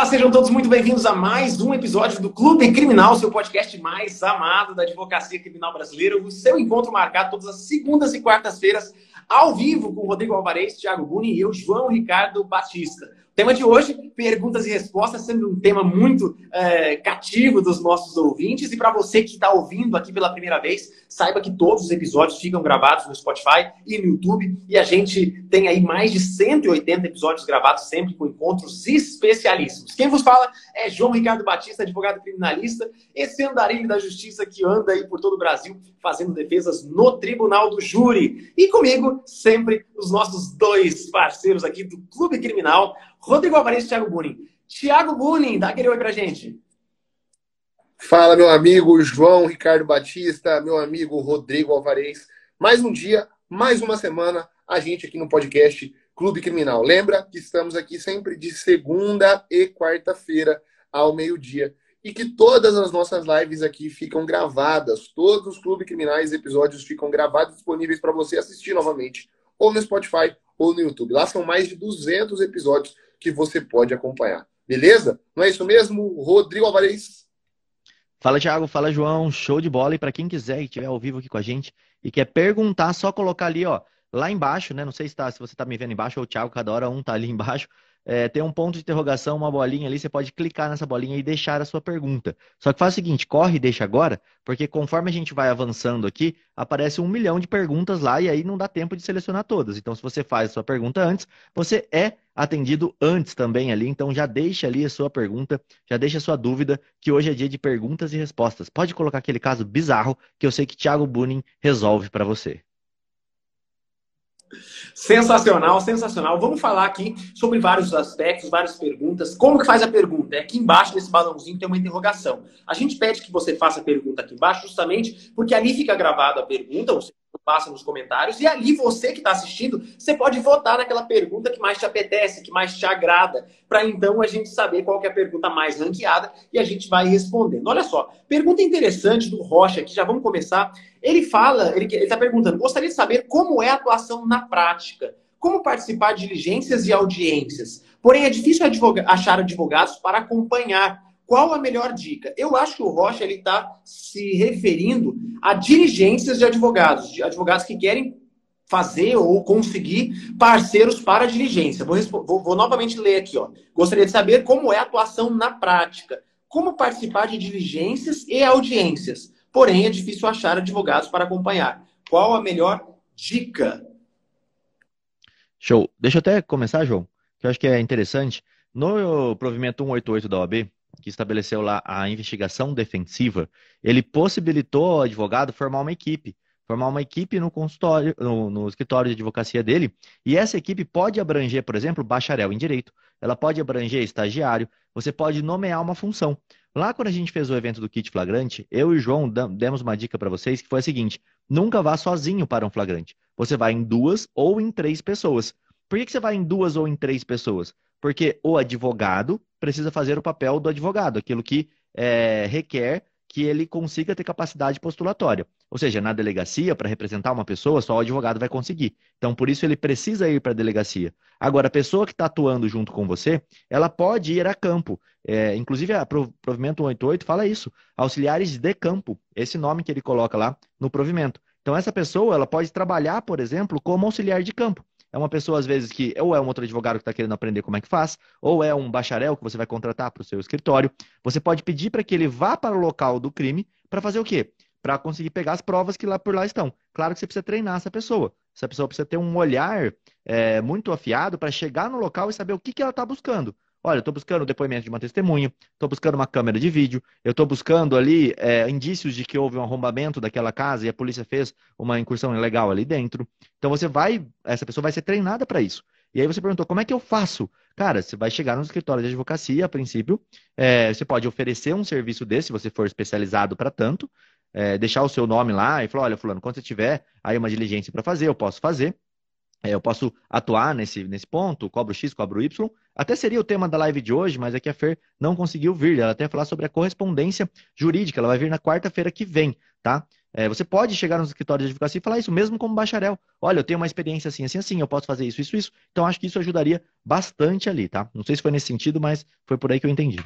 Olá, sejam todos muito bem-vindos a mais um episódio do Clube Criminal, seu podcast mais amado da advocacia criminal brasileira. O seu encontro marcado todas as segundas e quartas-feiras, ao vivo, com Rodrigo Alvarez, Thiago Buni e eu, João Ricardo Batista. Tema de hoje, perguntas e respostas, sendo um tema muito é, cativo dos nossos ouvintes. E para você que está ouvindo aqui pela primeira vez, saiba que todos os episódios ficam gravados no Spotify e no YouTube. E a gente tem aí mais de 180 episódios gravados, sempre com encontros especialíssimos. Quem vos fala é João Ricardo Batista, advogado criminalista, esse andarilho da justiça que anda aí por todo o Brasil fazendo defesas no Tribunal do Júri. E comigo, sempre, os nossos dois parceiros aqui do Clube Criminal, Rodrigo Alvarez e Thiago Bunin. Thiago Bunin, dá aquele oi pra gente. Fala, meu amigo João Ricardo Batista, meu amigo Rodrigo Alvarez. Mais um dia, mais uma semana, a gente aqui no podcast Clube Criminal. Lembra que estamos aqui sempre de segunda e quarta-feira ao meio-dia e que todas as nossas lives aqui ficam gravadas. Todos os Clube Criminais episódios ficam gravados disponíveis para você assistir novamente, ou no Spotify ou no YouTube. Lá são mais de 200 episódios que você pode acompanhar. Beleza? Não é isso mesmo? Rodrigo Alvarez. Fala, Thiago. Fala, João. Show de bola. E para quem quiser e estiver ao vivo aqui com a gente e quer perguntar, só colocar ali, ó, lá embaixo, né? Não sei se, tá, se você está me vendo embaixo ou o Thiago, cada hora um tá ali embaixo é, tem um ponto de interrogação, uma bolinha ali, você pode clicar nessa bolinha e deixar a sua pergunta. Só que faz o seguinte, corre e deixa agora, porque conforme a gente vai avançando aqui, aparece um milhão de perguntas lá e aí não dá tempo de selecionar todas. Então, se você faz a sua pergunta antes, você é atendido antes também ali. Então, já deixa ali a sua pergunta, já deixa a sua dúvida, que hoje é dia de perguntas e respostas. Pode colocar aquele caso bizarro que eu sei que Thiago Bunin resolve para você. Sensacional, sensacional. Vamos falar aqui sobre vários aspectos, várias perguntas. Como que faz a pergunta? É aqui embaixo desse balãozinho tem uma interrogação. A gente pede que você faça a pergunta aqui embaixo justamente porque ali fica gravada a pergunta, você passa nos comentários e ali você que está assistindo, você pode votar naquela pergunta que mais te apetece, que mais te agrada, para então a gente saber qual é a pergunta mais ranqueada e a gente vai respondendo. Olha só, pergunta interessante do Rocha, que já vamos começar. Ele fala, ele está perguntando, gostaria de saber como é a atuação na prática, como participar de diligências e audiências. Porém, é difícil achar advogados para acompanhar. Qual a melhor dica? Eu acho que o Rocha ele está se referindo a diligências de advogados, de advogados que querem fazer ou conseguir parceiros para a diligência. Vou, vou, vou, novamente ler aqui. Ó. Gostaria de saber como é a atuação na prática, como participar de diligências e audiências. Porém, é difícil achar advogados para acompanhar. Qual a melhor dica? Show. Deixa eu até começar, João, que eu acho que é interessante. No provimento 188 da OAB, que estabeleceu lá a investigação defensiva, ele possibilitou ao advogado formar uma equipe, formar uma equipe no consultório, no, no, escritório de advocacia dele, e essa equipe pode abranger, por exemplo, bacharel em direito, ela pode abranger estagiário, você pode nomear uma função. Lá quando a gente fez o evento do kit flagrante, eu e o João demos uma dica para vocês que foi a seguinte: nunca vá sozinho para um flagrante. Você vai em duas ou em três pessoas. Por que, que você vai em duas ou em três pessoas? Porque o advogado precisa fazer o papel do advogado, aquilo que é, requer que ele consiga ter capacidade postulatória. Ou seja, na delegacia, para representar uma pessoa, só o advogado vai conseguir. Então, por isso, ele precisa ir para a delegacia. Agora, a pessoa que está atuando junto com você, ela pode ir a campo. É, inclusive, a provimento 188 fala isso. Auxiliares de campo. Esse nome que ele coloca lá no provimento. Então, essa pessoa, ela pode trabalhar, por exemplo, como auxiliar de campo. É uma pessoa, às vezes, que ou é um outro advogado que está querendo aprender como é que faz, ou é um bacharel que você vai contratar para o seu escritório. Você pode pedir para que ele vá para o local do crime para fazer o quê? Para conseguir pegar as provas que lá por lá estão. Claro que você precisa treinar essa pessoa. Essa pessoa precisa ter um olhar é, muito afiado para chegar no local e saber o que, que ela está buscando. Olha, eu estou buscando o depoimento de uma testemunha, estou buscando uma câmera de vídeo, eu estou buscando ali é, indícios de que houve um arrombamento daquela casa e a polícia fez uma incursão ilegal ali dentro. Então você vai, essa pessoa vai ser treinada para isso. E aí você perguntou, como é que eu faço? Cara, você vai chegar no escritório de advocacia, a princípio, é, você pode oferecer um serviço desse, se você for especializado para tanto, é, deixar o seu nome lá e falar, olha, fulano, quando você tiver aí uma diligência para fazer, eu posso fazer. É, eu posso atuar nesse, nesse ponto, cobro X, cobro Y. Até seria o tema da live de hoje, mas é que a Fer não conseguiu vir. Ela até falar sobre a correspondência jurídica. Ela vai vir na quarta-feira que vem, tá? É, você pode chegar nos escritórios de advocacia e falar isso mesmo como bacharel. Olha, eu tenho uma experiência assim, assim, assim, eu posso fazer isso, isso, isso. Então, acho que isso ajudaria bastante ali, tá? Não sei se foi nesse sentido, mas foi por aí que eu entendi.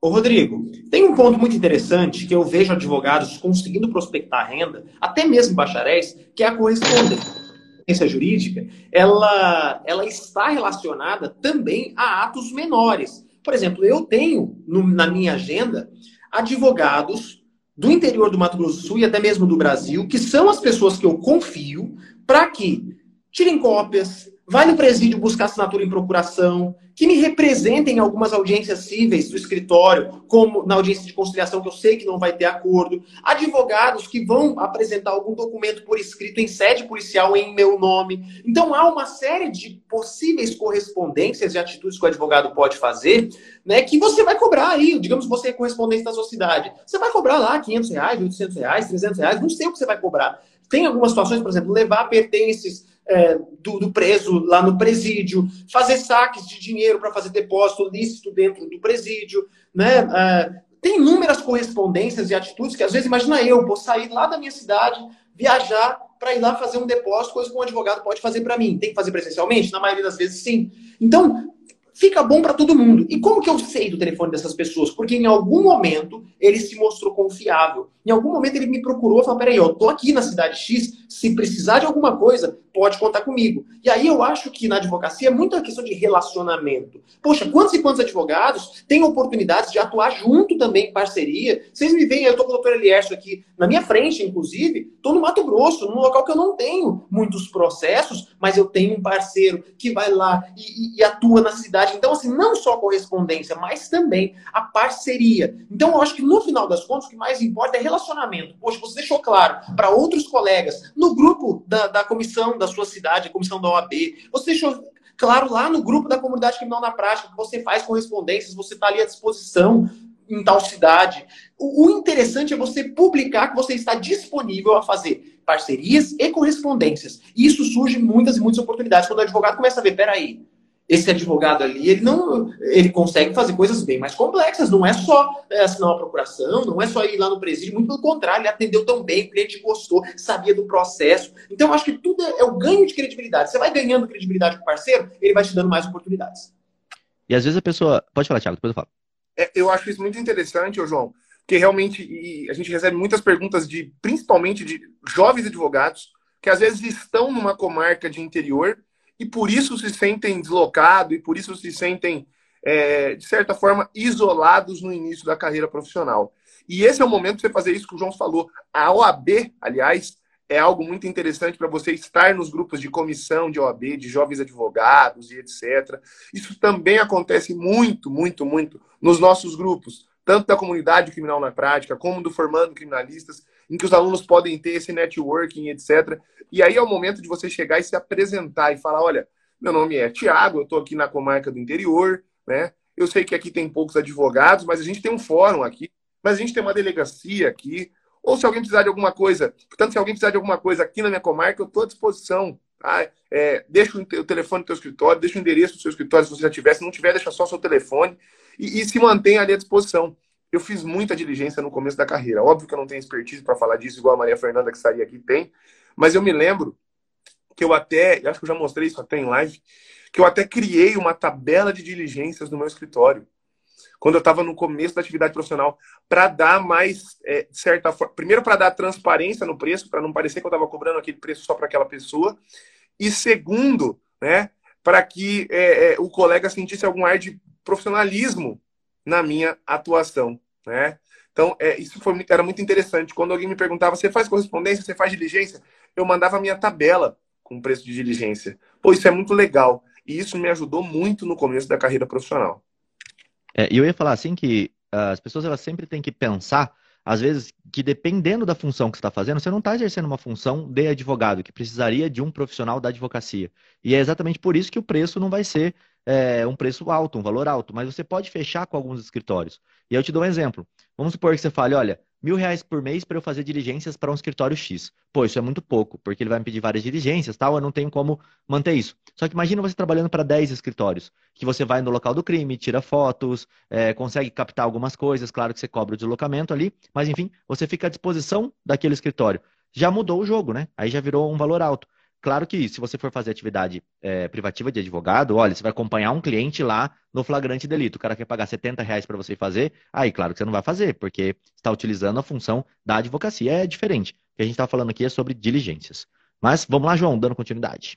Ô, Rodrigo, tem um ponto muito interessante que eu vejo advogados conseguindo prospectar renda, até mesmo bacharéis, que é a correspondência jurídica, ela, ela está relacionada também a atos menores. Por exemplo, eu tenho no, na minha agenda advogados do interior do Mato Grosso do Sul e até mesmo do Brasil, que são as pessoas que eu confio para que tirem cópias, vai no presídio buscar assinatura em procuração, que me representem em algumas audiências cíveis do escritório, como na audiência de conciliação, que eu sei que não vai ter acordo, advogados que vão apresentar algum documento por escrito em sede policial em meu nome. Então, há uma série de possíveis correspondências e atitudes que o advogado pode fazer, né, que você vai cobrar aí, digamos você é correspondente da sua cidade, você vai cobrar lá 500 reais, 800 reais, 300 reais, não sei o que você vai cobrar. Tem algumas situações, por exemplo, levar pertences é, do, do, preso lá no presídio, fazer saques de dinheiro para fazer depósito lícito dentro do presídio, né? É, tem inúmeras correspondências e atitudes que às vezes, imagina eu, vou sair lá da minha cidade, viajar para ir lá fazer um depósito, coisa que um advogado pode fazer para mim. Tem que fazer presencialmente? Na maioria das vezes, sim. Então, fica bom para todo mundo. E como que eu sei do telefone dessas pessoas? Porque em algum momento ele se mostrou confiável. Em algum momento ele me procurou e falou: peraí, eu tô aqui na cidade X, se precisar de alguma coisa, pode contar comigo. E aí eu acho que na advocacia é muita questão de relacionamento. Poxa, quantos e quantos advogados têm oportunidades de atuar junto também em parceria? Vocês me veem, eu tô com o doutor Elierso aqui na minha frente, inclusive, tô no Mato Grosso, num local que eu não tenho muitos processos, mas eu tenho um parceiro que vai lá e, e, e atua na cidade. Então, assim, não só a correspondência, mas também a parceria. Então, eu acho que no final das contas, o que mais importa é relacionamento. Poxa, você deixou claro para outros colegas, no grupo da, da comissão da sua cidade, a comissão da OAB, você deixou claro lá no grupo da comunidade criminal na prática que você faz correspondências, você está ali à disposição em tal cidade. O, o, interessante é você publicar que você está disponível a fazer parcerias e correspondências. E isso surge muitas e muitas oportunidades quando o advogado começa a ver, peraí, esse advogado ali, ele não, ele consegue fazer coisas bem mais complexas. Não é só é, assinar uma procuração, não é só ir lá no presídio, muito pelo contrário, ele atendeu tão bem, o cliente gostou, sabia do processo. Então, eu acho que tudo é, é o ganho de credibilidade. Você vai ganhando credibilidade com o parceiro, ele vai te dando mais oportunidades. E às vezes a pessoa. Pode falar, Thiago, depois eu falo. É, eu acho isso muito interessante, ô João, porque realmente a gente recebe muitas perguntas de, principalmente de jovens advogados, que às vezes estão numa comarca de interior e por isso se sentem deslocados e por isso se sentem, é, de certa forma, isolados no início da carreira profissional. E esse é o momento de você fazer isso que o João falou. A OAB, aliás, é algo muito interessante para você estar nos grupos de comissão de OAB, de jovens advogados e etc. Isso também acontece muito, muito, muito nos nossos grupos, tanto da comunidade criminal na prática, como do formando criminalistas, em que os alunos podem ter esse networking, etc. E aí é o momento de você chegar e se apresentar e falar: olha, meu nome é Tiago, eu estou aqui na comarca do interior, né? Eu sei que aqui tem poucos advogados, mas a gente tem um fórum aqui, mas a gente tem uma delegacia aqui. Ou se alguém precisar de alguma coisa, portanto, se alguém precisar de alguma coisa aqui na minha comarca, eu estou à disposição. Tá? É, deixa o telefone do teu escritório, deixa o endereço do seu escritório se você já tiver. Se não tiver, deixa só o seu telefone e, e se mantenha ali à disposição. Eu fiz muita diligência no começo da carreira. Óbvio que eu não tenho expertise para falar disso, igual a Maria Fernanda que estaria aqui tem, mas eu me lembro que eu até, acho que eu já mostrei isso até em live, que eu até criei uma tabela de diligências no meu escritório. Quando eu estava no começo da atividade profissional, para dar mais, é, certa forma. Primeiro, para dar transparência no preço, para não parecer que eu estava cobrando aquele preço só para aquela pessoa. E segundo, né, para que é, é, o colega sentisse algum ar de profissionalismo na minha atuação. Né? Então, é, isso foi, era muito interessante. Quando alguém me perguntava, você faz correspondência, você faz diligência? Eu mandava a minha tabela com preço de diligência. Pô, isso é muito legal. E isso me ajudou muito no começo da carreira profissional. É, e eu ia falar assim que uh, as pessoas elas sempre têm que pensar, às vezes, que dependendo da função que você está fazendo, você não está exercendo uma função de advogado, que precisaria de um profissional da advocacia. E é exatamente por isso que o preço não vai ser é, um preço alto, um valor alto, mas você pode fechar com alguns escritórios. E eu te dou um exemplo. Vamos supor que você fale, olha, mil reais por mês para eu fazer diligências para um escritório X. Pô, isso é muito pouco, porque ele vai me pedir várias diligências, tal, eu não tenho como manter isso. Só que imagina você trabalhando para 10 escritórios, que você vai no local do crime, tira fotos, é, consegue captar algumas coisas, claro que você cobra o deslocamento ali, mas enfim, você fica à disposição daquele escritório. Já mudou o jogo, né? Aí já virou um valor alto. Claro que se você for fazer atividade é, privativa de advogado, olha, você vai acompanhar um cliente lá no flagrante delito. O cara quer pagar 70 reais para você fazer, aí claro que você não vai fazer, porque está utilizando a função da advocacia. É diferente. O que a gente está falando aqui é sobre diligências. Mas vamos lá, João, dando continuidade.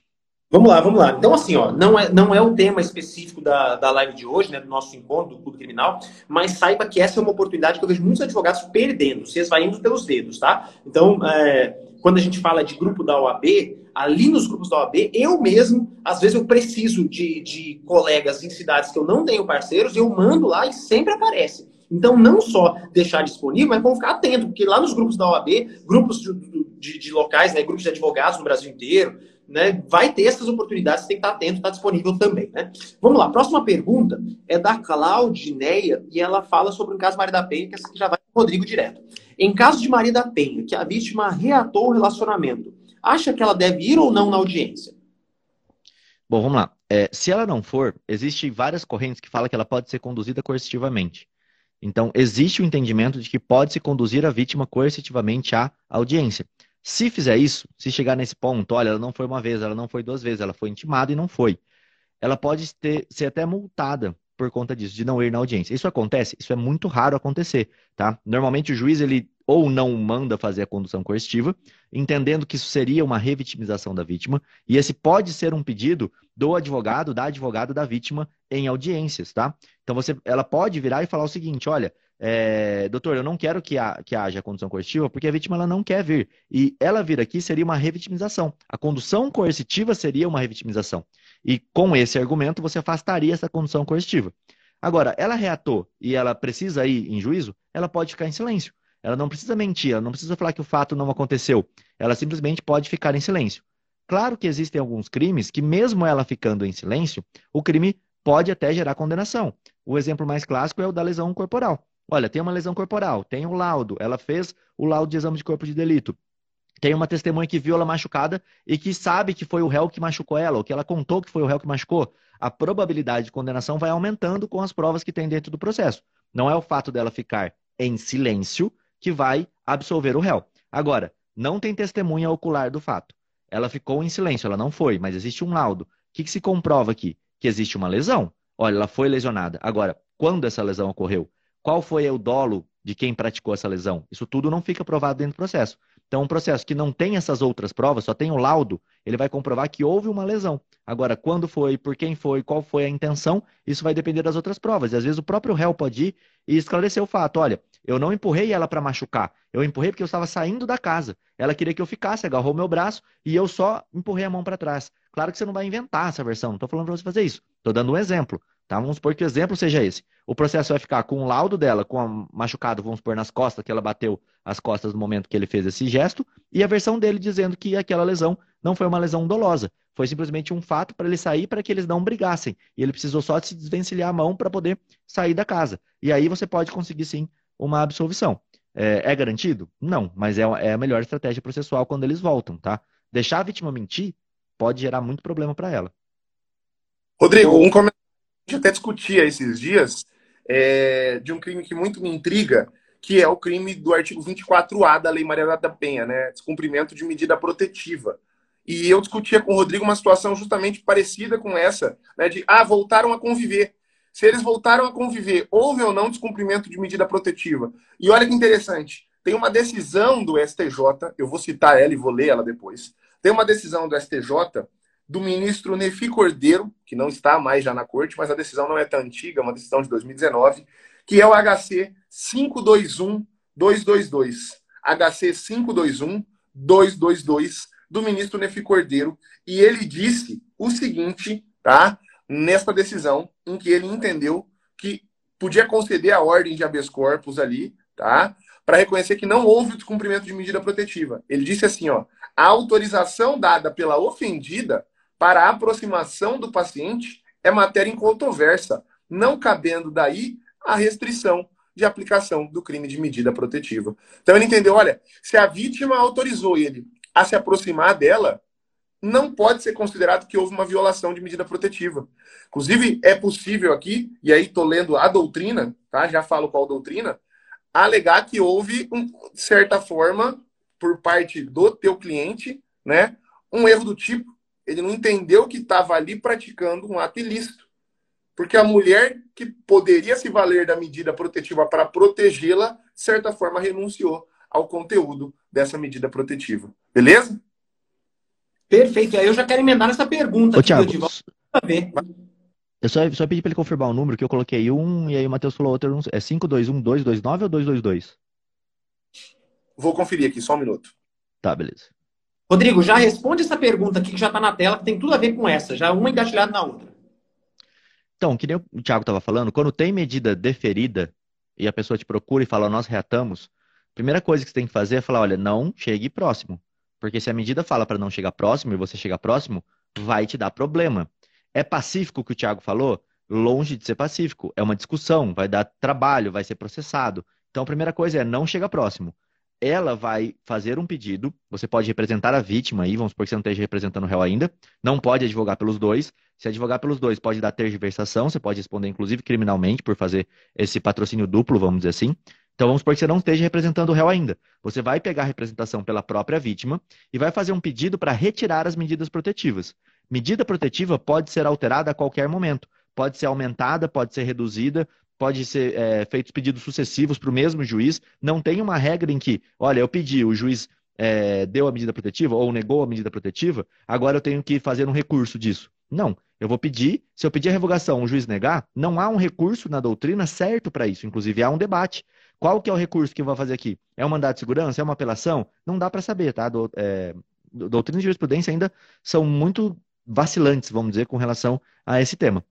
Vamos lá, vamos lá. Então, assim, ó, não é, não é o tema específico da, da live de hoje, né, do nosso encontro do Clube Criminal, mas saiba que essa é uma oportunidade que eu vejo muitos advogados perdendo, se esvaindo pelos dedos, tá? Então, é, quando a gente fala de grupo da OAB, ali nos grupos da OAB, eu mesmo, às vezes eu preciso de, de colegas em cidades que eu não tenho parceiros, eu mando lá e sempre aparece. Então, não só deixar disponível, mas vamos ficar atento, porque lá nos grupos da OAB, grupos de, de, de locais, né, grupos de advogados no Brasil inteiro, né, vai ter essas oportunidades, tem que estar atento, está disponível também. Né? Vamos lá, próxima pergunta é da Claudineia, e ela fala sobre um caso Maria da Penha, que essa aqui já vai para o Rodrigo direto. Em caso de Maria da Penha, que a vítima reatou o relacionamento, acha que ela deve ir ou não na audiência? Bom, vamos lá. É, se ela não for, existem várias correntes que falam que ela pode ser conduzida coercitivamente. Então, existe o entendimento de que pode se conduzir a vítima coercitivamente à audiência. Se fizer isso, se chegar nesse ponto, olha, ela não foi uma vez, ela não foi duas vezes, ela foi intimada e não foi. Ela pode ter, ser até multada por conta disso, de não ir na audiência. Isso acontece? Isso é muito raro acontecer, tá? Normalmente o juiz, ele ou não manda fazer a condução coercitiva, entendendo que isso seria uma revitimização da vítima, e esse pode ser um pedido do advogado, da advogada da vítima em audiências, tá? Então você, ela pode virar e falar o seguinte, olha, é, doutor, eu não quero que, ha, que haja condução coercitiva porque a vítima ela não quer vir. E ela vir aqui seria uma revitimização. A condução coercitiva seria uma revitimização. E com esse argumento você afastaria essa condução coercitiva. Agora, ela reatou e ela precisa ir em juízo, ela pode ficar em silêncio. Ela não precisa mentir, ela não precisa falar que o fato não aconteceu. Ela simplesmente pode ficar em silêncio. Claro que existem alguns crimes que, mesmo ela ficando em silêncio, o crime pode até gerar condenação. O exemplo mais clássico é o da lesão corporal. Olha, tem uma lesão corporal, tem um laudo, ela fez o laudo de exame de corpo de delito. Tem uma testemunha que viu ela machucada e que sabe que foi o réu que machucou ela, ou que ela contou que foi o réu que machucou. A probabilidade de condenação vai aumentando com as provas que tem dentro do processo. Não é o fato dela ficar em silêncio que vai absolver o réu. Agora, não tem testemunha ocular do fato. Ela ficou em silêncio, ela não foi, mas existe um laudo. O que, que se comprova aqui? Que existe uma lesão. Olha, ela foi lesionada. Agora, quando essa lesão ocorreu? Qual foi o dolo de quem praticou essa lesão? Isso tudo não fica provado dentro do processo. Então, um processo que não tem essas outras provas, só tem o laudo, ele vai comprovar que houve uma lesão. Agora, quando foi, por quem foi, qual foi a intenção, isso vai depender das outras provas. E às vezes o próprio réu pode ir e esclarecer o fato. Olha, eu não empurrei ela para machucar. Eu empurrei porque eu estava saindo da casa. Ela queria que eu ficasse, agarrou meu braço e eu só empurrei a mão para trás. Claro que você não vai inventar essa versão. Não estou falando para você fazer isso. Estou dando um exemplo. Tá? Vamos supor que o exemplo seja esse. O processo vai ficar com o laudo dela, com a machucado, vamos supor, nas costas, que ela bateu as costas no momento que ele fez esse gesto, e a versão dele dizendo que aquela lesão não foi uma lesão dolosa. Foi simplesmente um fato para ele sair para que eles não brigassem. E ele precisou só se desvencilhar a mão para poder sair da casa. E aí você pode conseguir sim uma absolvição. É, é garantido? Não, mas é, é a melhor estratégia processual quando eles voltam, tá? Deixar a vítima mentir pode gerar muito problema para ela. Rodrigo, um comentário gente até discutia esses dias é, de um crime que muito me intriga, que é o crime do artigo 24A da Lei Maria da Penha, né? Descumprimento de medida protetiva. E eu discutia com o Rodrigo uma situação justamente parecida com essa, né? De, ah, voltaram a conviver. Se eles voltaram a conviver, houve ou não descumprimento de medida protetiva? E olha que interessante, tem uma decisão do STJ, eu vou citar ela e vou ler ela depois. Tem uma decisão do STJ do ministro Nefi Cordeiro, que não está mais já na corte, mas a decisão não é tão antiga, é uma decisão de 2019, que é o HC 521222. HC 521222 do ministro Nefi Cordeiro, e ele disse o seguinte, tá? Nesta decisão, em que ele entendeu que podia conceder a ordem de habeas corpus ali, tá? Para reconhecer que não houve o descumprimento de medida protetiva. Ele disse assim, ó: a autorização dada pela ofendida para a aproximação do paciente é matéria incontroversa, não cabendo daí a restrição. de aplicação do crime de medida protetiva. Então ele entendeu, olha, se a vítima autorizou ele a se aproximar dela, não pode ser considerado que houve uma violação de medida protetiva. Inclusive, é possível aqui, e aí estou lendo a doutrina, tá? já falo qual doutrina, alegar que houve, um, de certa forma, por parte do teu cliente, né, um erro do tipo, ele não entendeu que estava ali praticando um ato ilícito. Porque a mulher que poderia se valer da medida protetiva para protegê-la, de certa forma, renunciou ao conteúdo dessa medida protetiva. Beleza? Perfeito. Aí eu já quero emendar nessa pergunta. Ô, Thiago, eu só, só pedi para ele confirmar o número, que eu coloquei um, e aí o Matheus falou outro. É 521229 ou 222? Vou conferir aqui, só um minuto. Tá, beleza. Rodrigo, já responde essa pergunta aqui que já está na tela, que tem tudo a ver com essa, já uma engatilhada na outra. Então, que nem o Thiago estava falando, quando tem medida deferida e a pessoa te procura e fala, nós reatamos, a primeira coisa que você tem que fazer é falar, olha, não chegue próximo. Porque se a medida fala para não chegar próximo e você chegar próximo, vai te dar problema. É pacífico o que o Thiago falou? Longe de ser pacífico. É uma discussão, vai dar trabalho, vai ser processado. Então a primeira coisa é não chega próximo. Ela vai fazer um pedido, você pode representar a vítima aí, vamos supor que você não esteja representando o réu ainda, não pode advogar pelos dois. Se advogar pelos dois, pode dar tergiversação, você pode responder inclusive criminalmente por fazer esse patrocínio duplo, vamos dizer assim. Então vamos supor que você não esteja representando o réu ainda. Você vai pegar a representação pela própria vítima e vai fazer um pedido para retirar as medidas protetivas. Medida protetiva pode ser alterada a qualquer momento. Pode ser aumentada, pode ser reduzida, pode ser é, feitos pedidos sucessivos para o mesmo juiz. Não tem uma regra em que, olha, eu pedi, o juiz é, deu a medida protetiva ou negou a medida protetiva, agora eu tenho que fazer um recurso disso. Não. Eu vou pedir, se eu pedir a revogação, o juiz negar, não há um recurso na doutrina certo para isso. Inclusive, há um debate. Qual que é o recurso que vou fazer aqui? É um mandado de segurança? É uma apelação? Não dá para saber, tá? Do, é, doutrina e jurisprudência ainda são muito vacilantes, vamos dizer, com relação a esse tema.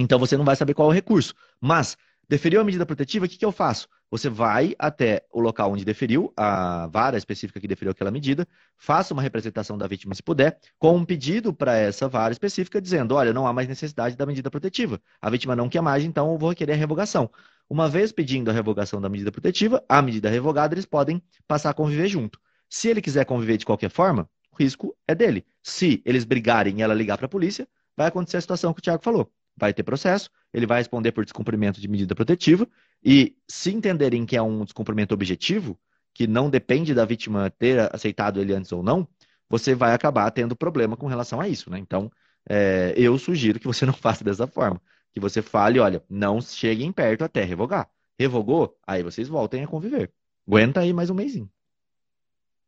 Então você não vai saber qual é o recurso. Mas, deferiu a medida protetiva, o que, que eu faço? Você vai até o local onde deferiu, a vara específica que deferiu aquela medida, faça uma representação da vítima, se puder, com um pedido para essa vara específica, dizendo: olha, não há mais necessidade da medida protetiva. A vítima não quer mais, então eu vou requerer a revogação. Uma vez pedindo a revogação da medida protetiva, a medida revogada, eles podem passar a conviver junto. Se ele quiser conviver de qualquer forma, o risco é dele. Se eles brigarem e ela ligar para a polícia, vai acontecer a situação que o Tiago falou. Vai ter processo, ele vai responder por descumprimento de medida protetiva, e se entenderem que é um descumprimento objetivo, que não depende da vítima ter aceitado ele antes ou não, você vai acabar tendo problema com relação a isso. Né? Então, é, eu sugiro que você não faça dessa forma que você fale, olha, não cheguem perto até revogar. Revogou, aí vocês voltem a conviver. Aguenta aí mais um mêsinho.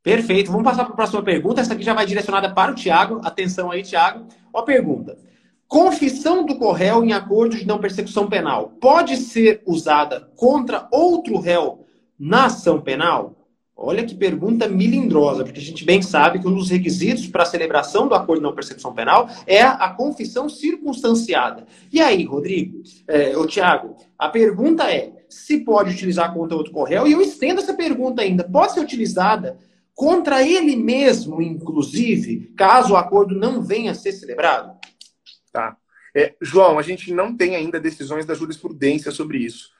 Perfeito. Vamos passar para a próxima pergunta. Essa aqui já vai direcionada para o Tiago. Atenção aí, Tiago. Ó a pergunta. Confissão do corréu em acordo de não persecução penal pode ser usada contra outro réu na ação penal? Olha que pergunta milindrosa, porque a gente bem sabe que um dos requisitos para a celebração do acordo de não persecução penal é a confissão circunstanciada. E aí, Rodrigo, é, o Tiago, a pergunta é se pode utilizar contra outro corréu, e eu estendo essa pergunta ainda, pode ser utilizada contra ele mesmo, inclusive, caso o acordo não venha a ser celebrado? Tá. É, João, a gente não tem ainda decisões da jurisprudência sobre isso.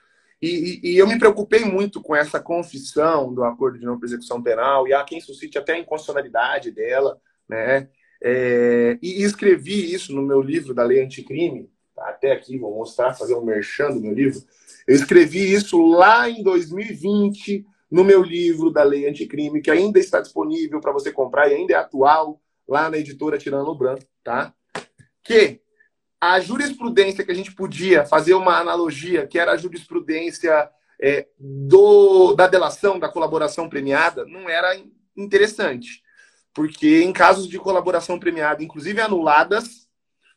E, e, eu me preocupei muito com essa confissão do acordo de não persecução penal, e há quem suscite até a inconstitucionalidade dela, né? É, e escrevi isso no meu livro da Lei Anticrime, tá? até aqui, vou mostrar, fazer um merchan do meu livro. Eu escrevi isso lá em 2020, no meu livro da Lei Anticrime, que ainda está disponível para você comprar e ainda é atual, lá na editora Tirando Branco, tá? Que a jurisprudência que a gente podia fazer uma analogia, que era a jurisprudência é, do, da delação, da colaboração premiada, não era interessante. Porque em casos de colaboração premiada, inclusive anuladas,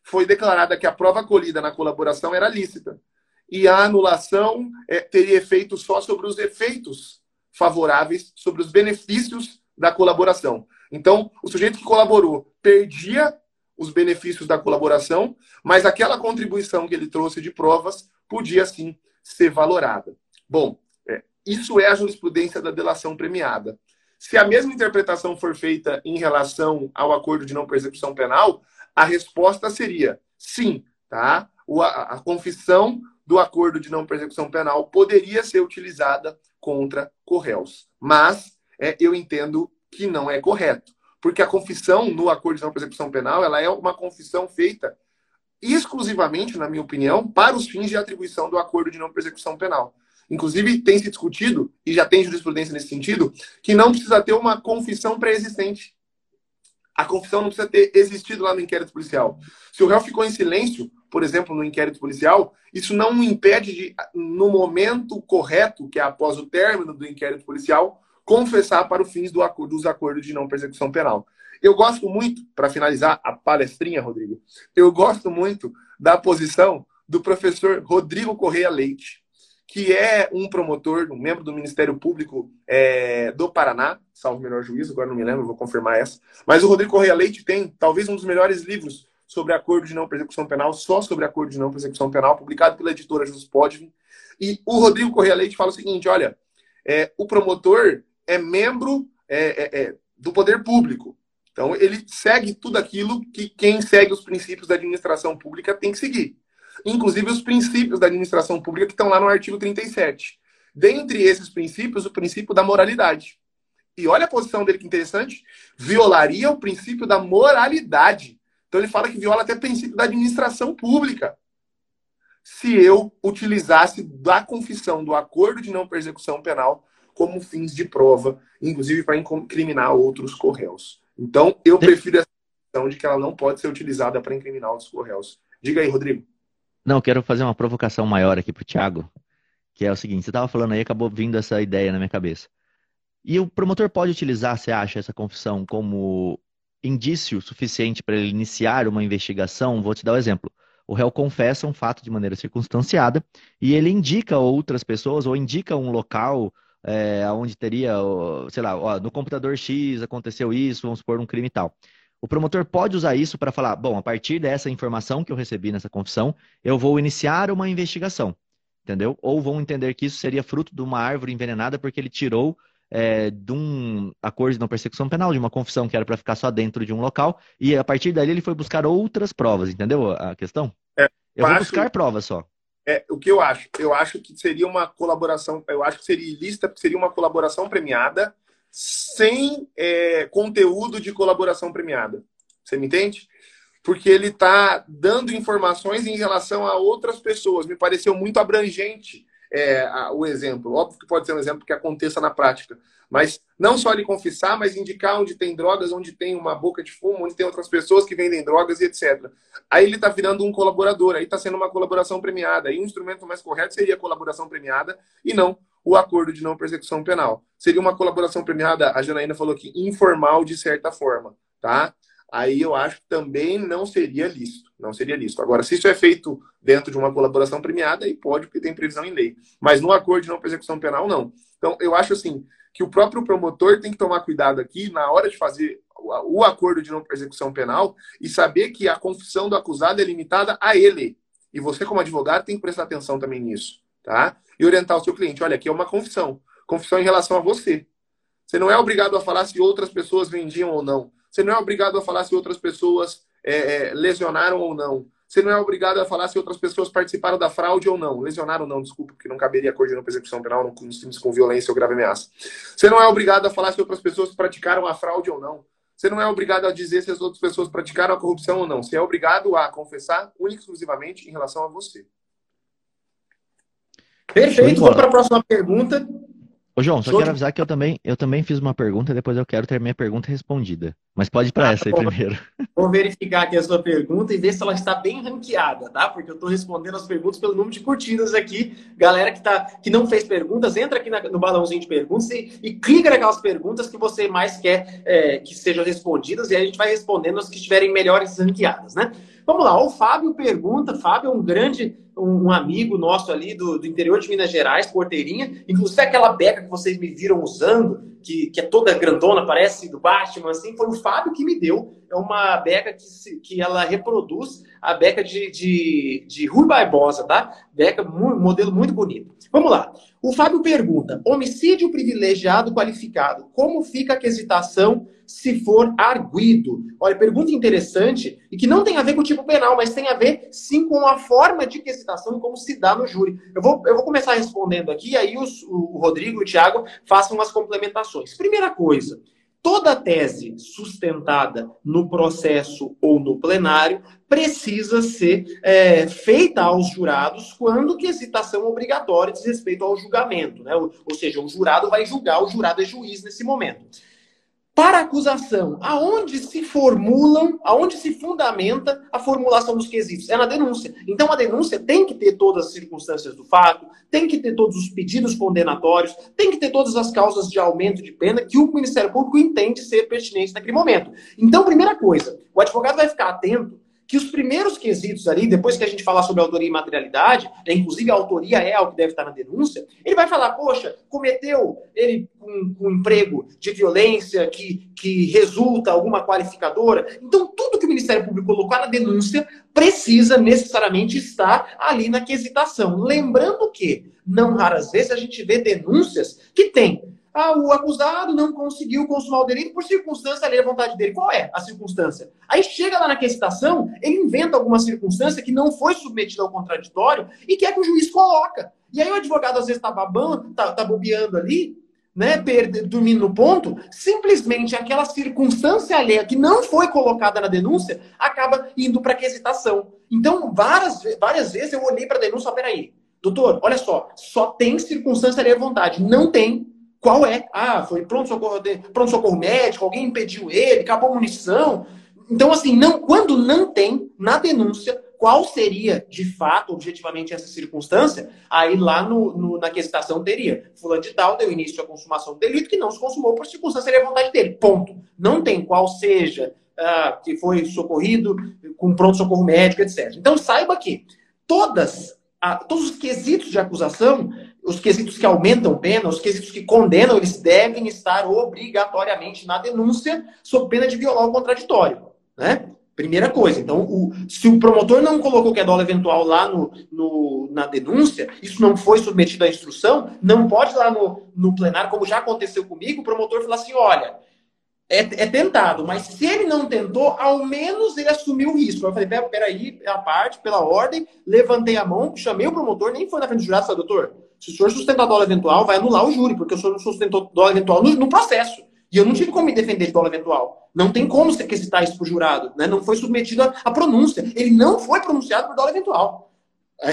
foi declarada que a prova colhida na colaboração era lícita. E a anulação é, teria efeito só sobre os efeitos favoráveis, sobre os benefícios da colaboração. Então, o sujeito que colaborou perdia os benefícios da colaboração, mas aquela contribuição que ele trouxe de provas podia sim ser valorada. Bom, é, isso é a jurisprudência da delação premiada. Se a mesma interpretação for feita em relação ao acordo de não persecução penal, a resposta seria sim, tá? a, a confissão do acordo de não persecução penal poderia ser utilizada contra corréus. Mas é, eu entendo que não é correto. Porque a confissão no acordo de não persecução penal ela é uma confissão feita exclusivamente, na minha opinião, para os fins de atribuição do acordo de não persecução penal. Inclusive, tem se discutido, e já tem jurisprudência nesse sentido, que não precisa ter uma confissão pré-existente. A confissão não precisa ter existido lá no inquérito policial. Se o réu ficou em silêncio, por exemplo, no inquérito policial, isso não impede de, no momento correto, que é após o término do inquérito policial, confessar para os fins do acordo, dos acordos de não persecução penal. Eu gosto muito, para finalizar a palestrinha, Rodrigo, eu gosto muito da posição do professor Rodrigo Correia Leite, que é um promotor, um membro do Ministério Público é, do Paraná, salvo melhor juízo, agora não me lembro, vou confirmar essa. Mas o Rodrigo Correia Leite tem talvez um dos melhores livros sobre acordo de não persecução penal, só sobre acordo de não persecução penal, publicado pela editora Jus Podvin. E o Rodrigo Correia Leite fala o seguinte: olha, é, o promotor é membro é, é, é do poder público. Então, ele segue tudo aquilo que quem segue os princípios da administração pública tem que seguir inclusive os princípios da administração pública que estão lá no artigo 37. Dentre esses princípios, o princípio da moralidade. E olha a posição dele que interessante. Violaria o princípio da moralidade. Então ele fala que viola até o princípio da administração pública. Se eu utilizasse da confissão do acordo de não persecução penal como fins de prova, inclusive para incriminar outros corréus. Então, eu prefiro essa questão de que ela não pode ser utilizada para incriminar outros corréus. Diga aí, Rodrigo. Não, quero fazer uma provocação maior aqui pro Thiago, que é o seguinte, você estava falando aí, acabou vindo essa ideia na minha cabeça. E o promotor pode utilizar, você acha, essa confissão como indício suficiente para ele iniciar uma investigação? Vou te dar o um exemplo. O réu confessa um fato de maneira circunstanciada e ele indica outras pessoas ou indica um local é, onde teria, sei lá, ó, no computador X aconteceu isso, vamos supor um crime e tal. O promotor pode usar isso para falar: bom, a partir dessa informação que eu recebi nessa confissão, eu vou iniciar uma investigação, entendeu? Ou vão entender que isso seria fruto de uma árvore envenenada porque ele tirou é, de um acordo de não persecução penal, de uma confissão que era para ficar só dentro de um local, e a partir dali ele foi buscar outras provas, entendeu a questão? É, eu vou buscar provas só. É, o que eu acho? Eu acho que seria uma colaboração, eu acho que seria ilícita, seria uma colaboração premiada sem é, conteúdo de colaboração premiada. Você me entende? Porque ele está dando informações em relação a outras pessoas. Me pareceu muito abrangente é, o exemplo. Óbvio que pode ser um exemplo que aconteça na prática. Mas não só ele confessar, mas indicar onde tem drogas, onde tem uma boca de fumo, onde tem outras pessoas que vendem drogas e etc. Aí ele está virando um colaborador, aí está sendo uma colaboração premiada. Aí o instrumento mais correto seria a colaboração premiada e não o acordo de não persecução penal. Seria uma colaboração premiada, a Janaína falou aqui, informal de certa forma, tá? Aí eu acho que também não seria lícito, não seria lícito. Agora, se isso é feito dentro de uma colaboração premiada, aí pode, porque tem previsão em lei. Mas no acordo de não persecução penal, não. Então, eu acho assim, que o próprio promotor tem que tomar cuidado aqui na hora de fazer o acordo de não persecução penal e saber que a confissão do acusado é limitada a ele. E você, como advogado, tem que prestar atenção também nisso, tá? e orientar o seu cliente. Olha, aqui é uma confissão. Confissão em relação a você. Você não é obrigado a falar se outras pessoas vendiam ou não. Você não é obrigado a falar se outras pessoas é, é, lesionaram ou não. Você não é obrigado a falar se outras pessoas participaram da fraude ou não. Lesionaram ou não, desculpa, porque não caberia não persecução penal nos crimes com violência ou grave ameaça. Você não é obrigado a falar se outras pessoas praticaram a fraude ou não. Você não é obrigado a dizer se as outras pessoas praticaram a corrupção ou não. Você é obrigado a confessar única e exclusivamente em relação a você. Perfeito, vamos para a próxima pergunta. Ô, João, só Show quero avisar que eu também, eu também fiz uma pergunta, depois eu quero ter minha pergunta respondida. Mas pode ir para ah, essa aí bom. primeiro. Vou verificar aqui a sua pergunta e ver se ela está bem ranqueada, tá? Porque eu estou respondendo as perguntas pelo número de curtidas aqui. Galera que, tá, que não fez perguntas, entra aqui na, no balãozinho de perguntas e, e, clica naquelas perguntas que você mais quer é, que sejam respondidas e a gente vai respondendo as que estiverem melhores ranqueadas, né? Vamos lá, o Fábio pergunta, Fábio é um grande um, amigo nosso ali do, do, interior de Minas Gerais, Porteirinha, inclusive aquela beca que vocês me viram usando, que, que é toda grandona, parece do Batman, assim, foi o Fábio que me deu. É uma beca que, que ela reproduz a beca de, de, de Rui Barbosa, tá? Beca, modelo muito bonito. Vamos lá. O Fábio pergunta: homicídio privilegiado qualificado, como fica a quesitação se for arguido? Olha, pergunta interessante e que não tem a ver com o tipo penal, mas tem a ver sim com a forma de quesitação e como se dá no júri. Eu vou, eu vou começar respondendo aqui, aí os, o Rodrigo e o Thiago façam umas complementações. Primeira coisa. Toda tese sustentada no processo ou no plenário precisa ser é, feita aos jurados quando que hesitação obrigatória diz respeito ao julgamento. Né? Ou, ou seja, o jurado vai julgar, o jurado é juiz nesse momento. Para acusação, aonde se formulam, aonde se fundamenta a formulação dos quesitos? É na denúncia. Então, a denúncia tem que ter todas as circunstâncias do fato, tem que ter todos os pedidos condenatórios, tem que ter todas as causas de aumento de pena que o Ministério Público entende ser pertinente naquele momento. Então, primeira coisa, o advogado vai ficar atento que os primeiros quesitos ali, depois que a gente falar sobre autoria e materialidade, né, inclusive a autoria é o que deve estar na denúncia, ele vai falar, poxa, cometeu ele um, um emprego de violência que, que resulta alguma qualificadora. Então, tudo que o Ministério Público colocar na denúncia precisa necessariamente estar ali na quesitação. Lembrando que, não raras vezes, a gente vê denúncias que tem ah, o acusado não conseguiu consumar o delito por circunstância ali à vontade dele. Qual é a circunstância? Aí chega lá na questão, ele inventa alguma circunstância que não foi submetida ao contraditório e quer que o juiz coloca. E aí o advogado às vezes está babando, tá, tá bobeando ali, né, dormindo no ponto, simplesmente aquela circunstância alheia que não foi colocada na denúncia acaba indo para a quesitação. Então, várias, várias vezes eu olhei para a denúncia, peraí, doutor, olha só, só tem circunstância alheia à vontade, não tem qual é? Ah, foi pronto-socorro pronto -socorro médico, alguém impediu ele, acabou a munição. Então, assim, não, quando não tem na denúncia qual seria, de fato, objetivamente, essa circunstância, aí lá no, no, na questão teria. Fulano de tal deu início à consumação do delito que não se consumou por circunstância seria vontade dele. Ponto. Não tem qual seja ah, que foi socorrido com pronto-socorro médico, etc. Então, saiba que todas, ah, todos os quesitos de acusação os quesitos que aumentam pena, os quesitos que condenam, eles devem estar obrigatoriamente na denúncia, sob pena de violar o contraditório. Né? Primeira coisa. Então, o, se o promotor não colocou que é dolo eventual lá no, no, na denúncia, isso não foi submetido à instrução, não pode lá no, no plenário, como já aconteceu comigo, o promotor falar assim: olha, é, é, tentado, mas se ele não tentou, ao menos ele assumiu o risco. Eu falei, peraí, a parte, pela ordem, levantei a mão, chamei o promotor, nem foi na frente do jurado, falei, doutor, se o senhor sustentar dólar eventual, vai anular o júri, porque o senhor sustentou dólar eventual no, no processo. E eu não tive como me defender de dólar eventual. Não tem como você requisitar isso para o jurado. Né? Não foi submetido à pronúncia. Ele não foi pronunciado por dólar eventual.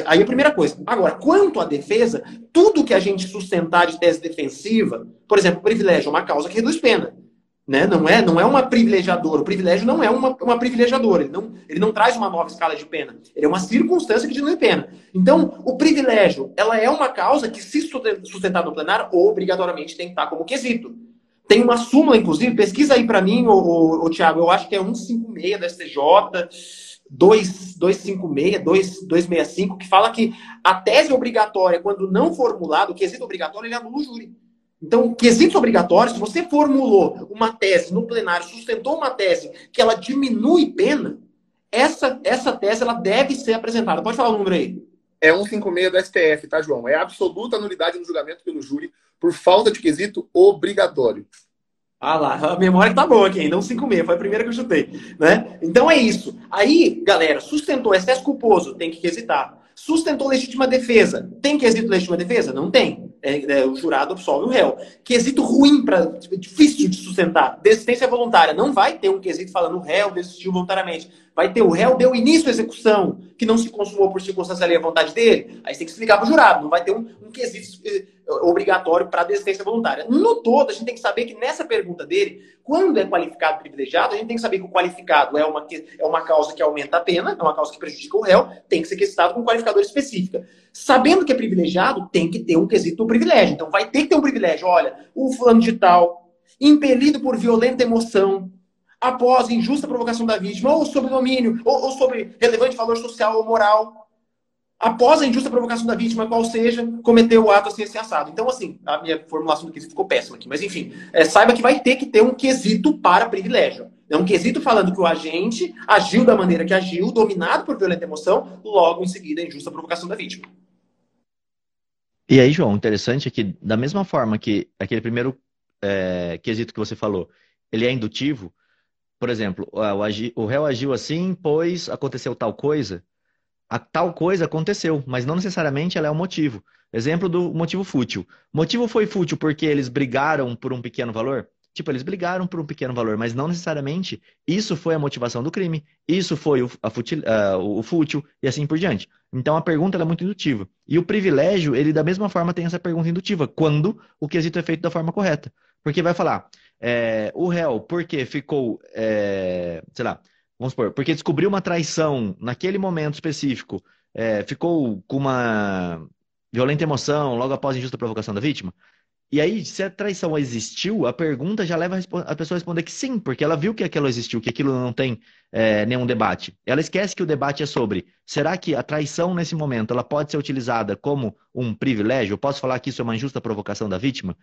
Aí a primeira coisa. Agora, quanto à defesa, tudo que a gente sustentar de tese defensiva, por exemplo, privilégio é uma causa que reduz pena. Né? Não, é, não é uma privilegiadora. O privilégio não é uma, uma privilegiadora. Ele não, ele não traz uma nova escala de pena. Ele é uma circunstância que diminui pena. Então, o privilégio, ela é uma causa que, se sustentar no plenário, obrigatoriamente tem que estar como quesito. Tem uma súmula, inclusive, pesquisa aí para mim, o, o, o Tiago, eu acho que é 156 da STJ, 256, 265, que fala que a tese obrigatória, quando não formulada, o quesito obrigatório, ele anula o júri. Então, quesitos obrigatórios, se você formulou uma tese no plenário, sustentou uma tese que ela diminui pena, essa, essa tese ela deve ser apresentada. Pode falar o número aí. É 156 do STF, tá, João? É absoluta nulidade no julgamento pelo júri por falta de quesito obrigatório. Ah lá, a memória tá boa aqui ainda, 156, foi a primeira que eu chutei, né? Então é isso. Aí, galera, sustentou excesso culposo, tem que quesitar. Sustentou legítima defesa, tem quesito legítima defesa? Não tem é, é, o jurado absolve o réu. Quesito ruim, para difícil de sustentar. Desistência voluntária. Não vai ter um quesito falando o réu desistiu voluntariamente. Vai ter o réu deu início à execução, que não se consumou por circunstância ali à vontade dele. Aí você tem que explicar para o jurado. Não vai ter um, um quesito eh, obrigatório para desistência voluntária. No todo, a gente tem que saber que nessa pergunta dele, quando é qualificado privilegiado, a gente tem que saber que o qualificado é uma, é uma causa que aumenta a pena, é uma causa que prejudica o réu, tem que ser quesitado com um qualificador específica. Sabendo que é privilegiado, tem que ter um quesito do privilégio. Então vai ter que ter um privilégio. Olha, o fulano de tal, impelido por violenta emoção, após injusta provocação da vítima, ou sobre domínio, ou, ou sobre relevante valor social ou moral, após a injusta provocação da vítima, qual seja, cometeu o ato assim, assim assado. Então, assim, a minha formulação do quesito ficou péssima aqui. Mas, enfim, é, saiba que vai ter que ter um quesito para privilégio. É um quesito falando que o agente agiu da maneira que agiu, dominado por violenta emoção, logo em seguida a injusta provocação da vítima. E aí, João, interessante é que, da mesma forma que aquele primeiro é, quesito que você falou, ele é indutivo, por exemplo, o, o réu agiu assim, pois aconteceu tal coisa, a tal coisa aconteceu, mas não necessariamente ela é o motivo. Exemplo do motivo fútil. Motivo foi fútil porque eles brigaram por um pequeno valor? Tipo, eles brigaram por um pequeno valor, mas não necessariamente isso foi a motivação do crime, isso foi o, uh, o fútil e assim por diante. Então a pergunta é muito indutiva. E o privilégio, ele da mesma forma tem essa pergunta indutiva, quando o quesito é feito da forma correta. Porque vai falar, é, o réu, porque ficou, é, sei lá, vamos supor, porque descobriu uma traição naquele momento específico, é, ficou com uma violenta emoção logo após a injusta provocação da vítima, e aí, se a traição existiu, a pergunta já leva a pessoa a responder que sim, porque ela viu que aquilo existiu, que aquilo não tem é, nenhum debate. Ela esquece que o debate é sobre: será que a traição nesse momento ela pode ser utilizada como um privilégio? Eu posso falar que isso é uma injusta provocação da vítima?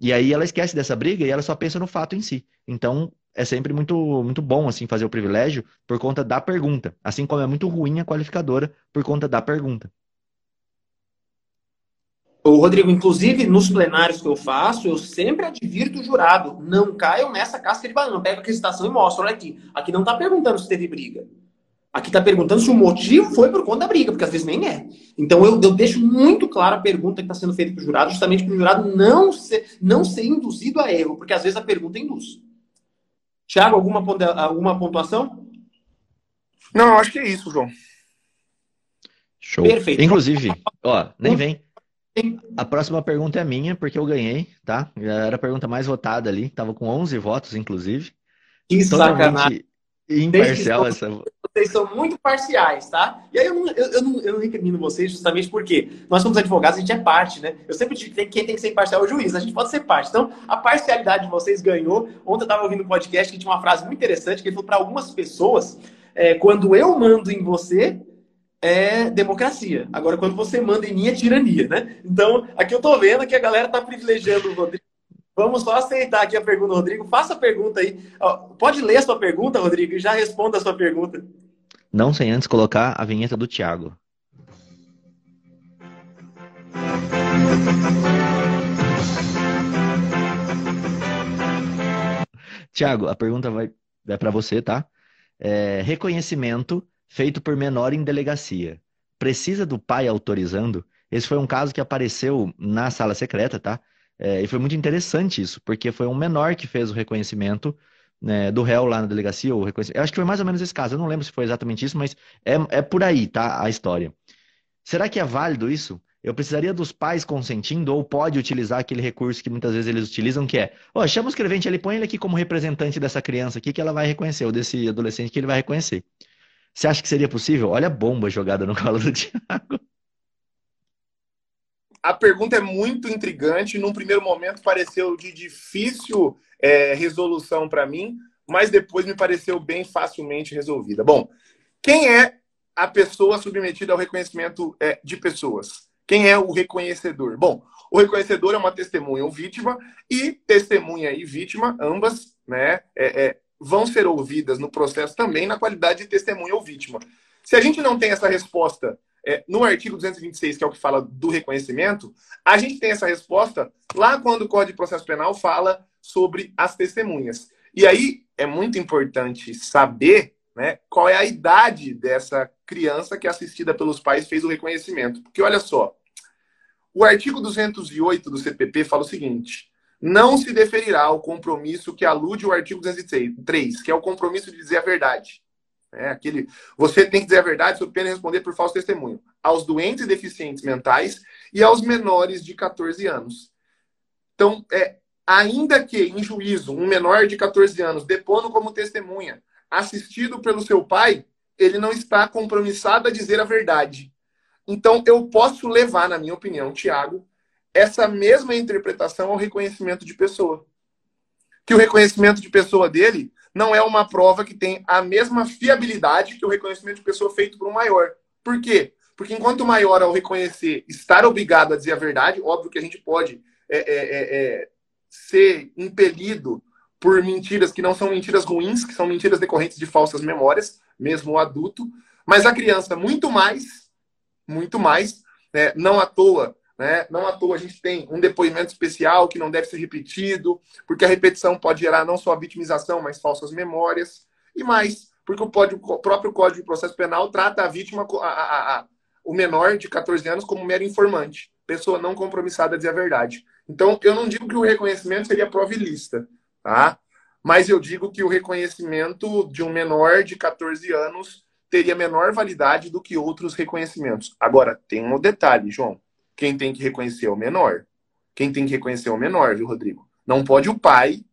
E aí ela esquece dessa briga e ela só pensa no fato em si. Então, é sempre muito, muito bom assim fazer o privilégio por conta da pergunta, assim como é muito ruim a qualificadora por conta da pergunta. O Rodrigo, inclusive, nos plenários que eu faço, eu sempre advirto o jurado: não caiam nessa casca de banana. Pega a acreditação e mostra. Olha aqui. Aqui não está perguntando se teve briga. Aqui está perguntando se o motivo foi por conta da briga, porque às vezes nem é. Então eu, eu deixo muito clara a pergunta que está sendo feita para o jurado, justamente para o jurado não ser, não ser induzido a erro, porque às vezes a pergunta induz. Tiago, alguma, alguma pontuação? Não, acho que é isso, João. Show. Perfeito. Inclusive, ó, nem vem. A próxima pergunta é minha, porque eu ganhei, tá? Era a pergunta mais votada ali. Tava com 11 votos, inclusive. Que sacanagem. Imparcial essa. Vocês são muito parciais, tá? E aí eu não, eu, eu, não, eu não recrimino vocês justamente porque nós somos advogados, a gente é parte, né? Eu sempre digo que quem tem que ser imparcial é o juiz, a gente pode ser parte. Então, a parcialidade de vocês ganhou. Ontem eu estava ouvindo um podcast que tinha uma frase muito interessante, que ele falou para algumas pessoas, é, quando eu mando em você, é democracia. Agora, quando você manda em mim, é tirania, né? Então, aqui eu tô vendo que a galera tá privilegiando o Rodrigo. Vamos só aceitar aqui a pergunta Rodrigo. Faça a pergunta aí. Pode ler a sua pergunta, Rodrigo, e já responda a sua pergunta. Não sem antes colocar a vinheta do Thiago. Tiago, a pergunta vai é para você, tá? É, reconhecimento feito por menor em delegacia. Precisa do pai autorizando? Esse foi um caso que apareceu na sala secreta, tá? É, e foi muito interessante isso, porque foi um menor que fez o reconhecimento né, do réu lá na delegacia. Ou reconhecimento. Eu acho que foi mais ou menos esse caso, eu não lembro se foi exatamente isso, mas é, é por aí, tá? A história. Será que é válido isso? Eu precisaria dos pais consentindo ou pode utilizar aquele recurso que muitas vezes eles utilizam, que é, ó, oh, chama o escrevente ali, põe ele aqui como representante dessa criança aqui que ela vai reconhecer, ou desse adolescente que ele vai reconhecer. Você acha que seria possível? Olha a bomba jogada no colo do Thiago. A pergunta é muito intrigante. Num primeiro momento pareceu de difícil é, resolução para mim, mas depois me pareceu bem facilmente resolvida. Bom, quem é a pessoa submetida ao reconhecimento é, de pessoas? Quem é o reconhecedor? Bom, o reconhecedor é uma testemunha ou vítima, e testemunha e vítima, ambas, né, é, é, vão ser ouvidas no processo também na qualidade de testemunha ou vítima. Se a gente não tem essa resposta é, no artigo 226, que é o que fala do reconhecimento, a gente tem essa resposta lá quando o Código de Processo Penal fala sobre as testemunhas. E aí é muito importante saber né, qual é a idade dessa criança que, assistida pelos pais, fez o reconhecimento. Porque olha só, o artigo 208 do CPP fala o seguinte: não se deferirá o compromisso que alude o artigo 203, que é o compromisso de dizer a verdade. É aquele, você tem que dizer a verdade sob pena de responder por falso testemunho aos doentes e deficientes mentais e aos menores de 14 anos. Então, é, ainda que em juízo um menor de 14 anos depondo como testemunha, assistido pelo seu pai, ele não está compromissado a dizer a verdade. Então, eu posso levar, na minha opinião, Tiago, essa mesma interpretação ao reconhecimento de pessoa. Que o reconhecimento de pessoa dele não é uma prova que tem a mesma fiabilidade que o reconhecimento de pessoa feito por um maior. Por quê? Porque enquanto maior ao reconhecer, estar obrigado a dizer a verdade, óbvio que a gente pode é, é, é, é, ser impelido por mentiras que não são mentiras ruins, que são mentiras decorrentes de falsas memórias, mesmo o adulto, mas a criança muito mais, muito mais, né? não à toa né? Não à toa a gente tem um depoimento especial que não deve ser repetido, porque a repetição pode gerar não só vitimização, mas falsas memórias. E mais, porque o, o próprio Código de Processo Penal trata a vítima, a, a, a, o menor de 14 anos, como mero informante, pessoa não compromissada a dizer a verdade. Então, eu não digo que o reconhecimento seria provilista, tá? Mas eu digo que o reconhecimento de um menor de 14 anos teria menor validade do que outros reconhecimentos. Agora, tem um detalhe, João. Quem tem que reconhecer é o menor. Quem tem que reconhecer é o menor, viu, Rodrigo? Não pode o pai,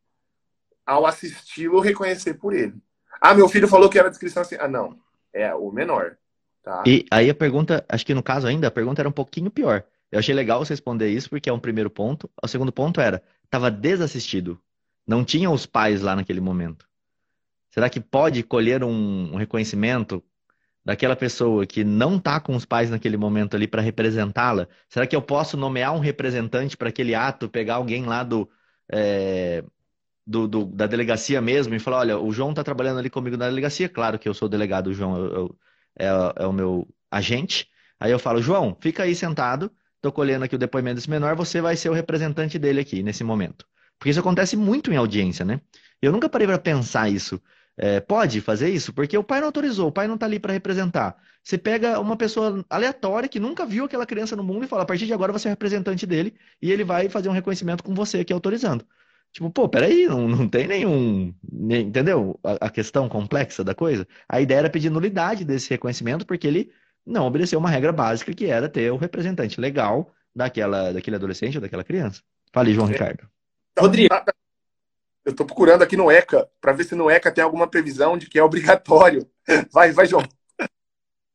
ao assisti-lo, reconhecer por ele. Ah, meu filho falou que era descrição assim. Ah, não. É o menor. Tá? E aí a pergunta, acho que no caso ainda, a pergunta era um pouquinho pior. Eu achei legal você responder isso, porque é um primeiro ponto. O segundo ponto era, estava desassistido. Não tinha os pais lá naquele momento. Será que pode colher um, um reconhecimento daquela pessoa que não está com os pais naquele momento ali para representá-la? Será que eu posso nomear um representante para aquele ato, pegar alguém lá do, é, do, do, da delegacia mesmo e falar: olha, o João está trabalhando ali comigo na delegacia? Claro que eu sou o delegado, o João eu, eu, é, é o meu agente. Aí eu falo: João, fica aí sentado, estou colhendo aqui o depoimento desse menor, você vai ser o representante dele aqui nesse momento. Porque isso acontece muito em audiência, né? Eu nunca parei para pensar isso é, pode fazer isso? Porque o pai não autorizou, o pai não está ali para representar. Você pega uma pessoa aleatória que nunca viu aquela criança no mundo e fala: a partir de agora você é representante dele e ele vai fazer um reconhecimento com você aqui autorizando. Tipo, pô, peraí, não, não tem nenhum. Nem, entendeu? A, a, questão complexa da coisa. A ideia era pedir nulidade desse reconhecimento porque ele não obedeceu uma regra básica que era ter o representante legal daquela, daquele adolescente ou daquela criança. Fale, João é. Ricardo. Rodrigo. Eu estou procurando aqui no ECA para ver se no ECA tem alguma previsão de que é obrigatório. Vai, vai, João.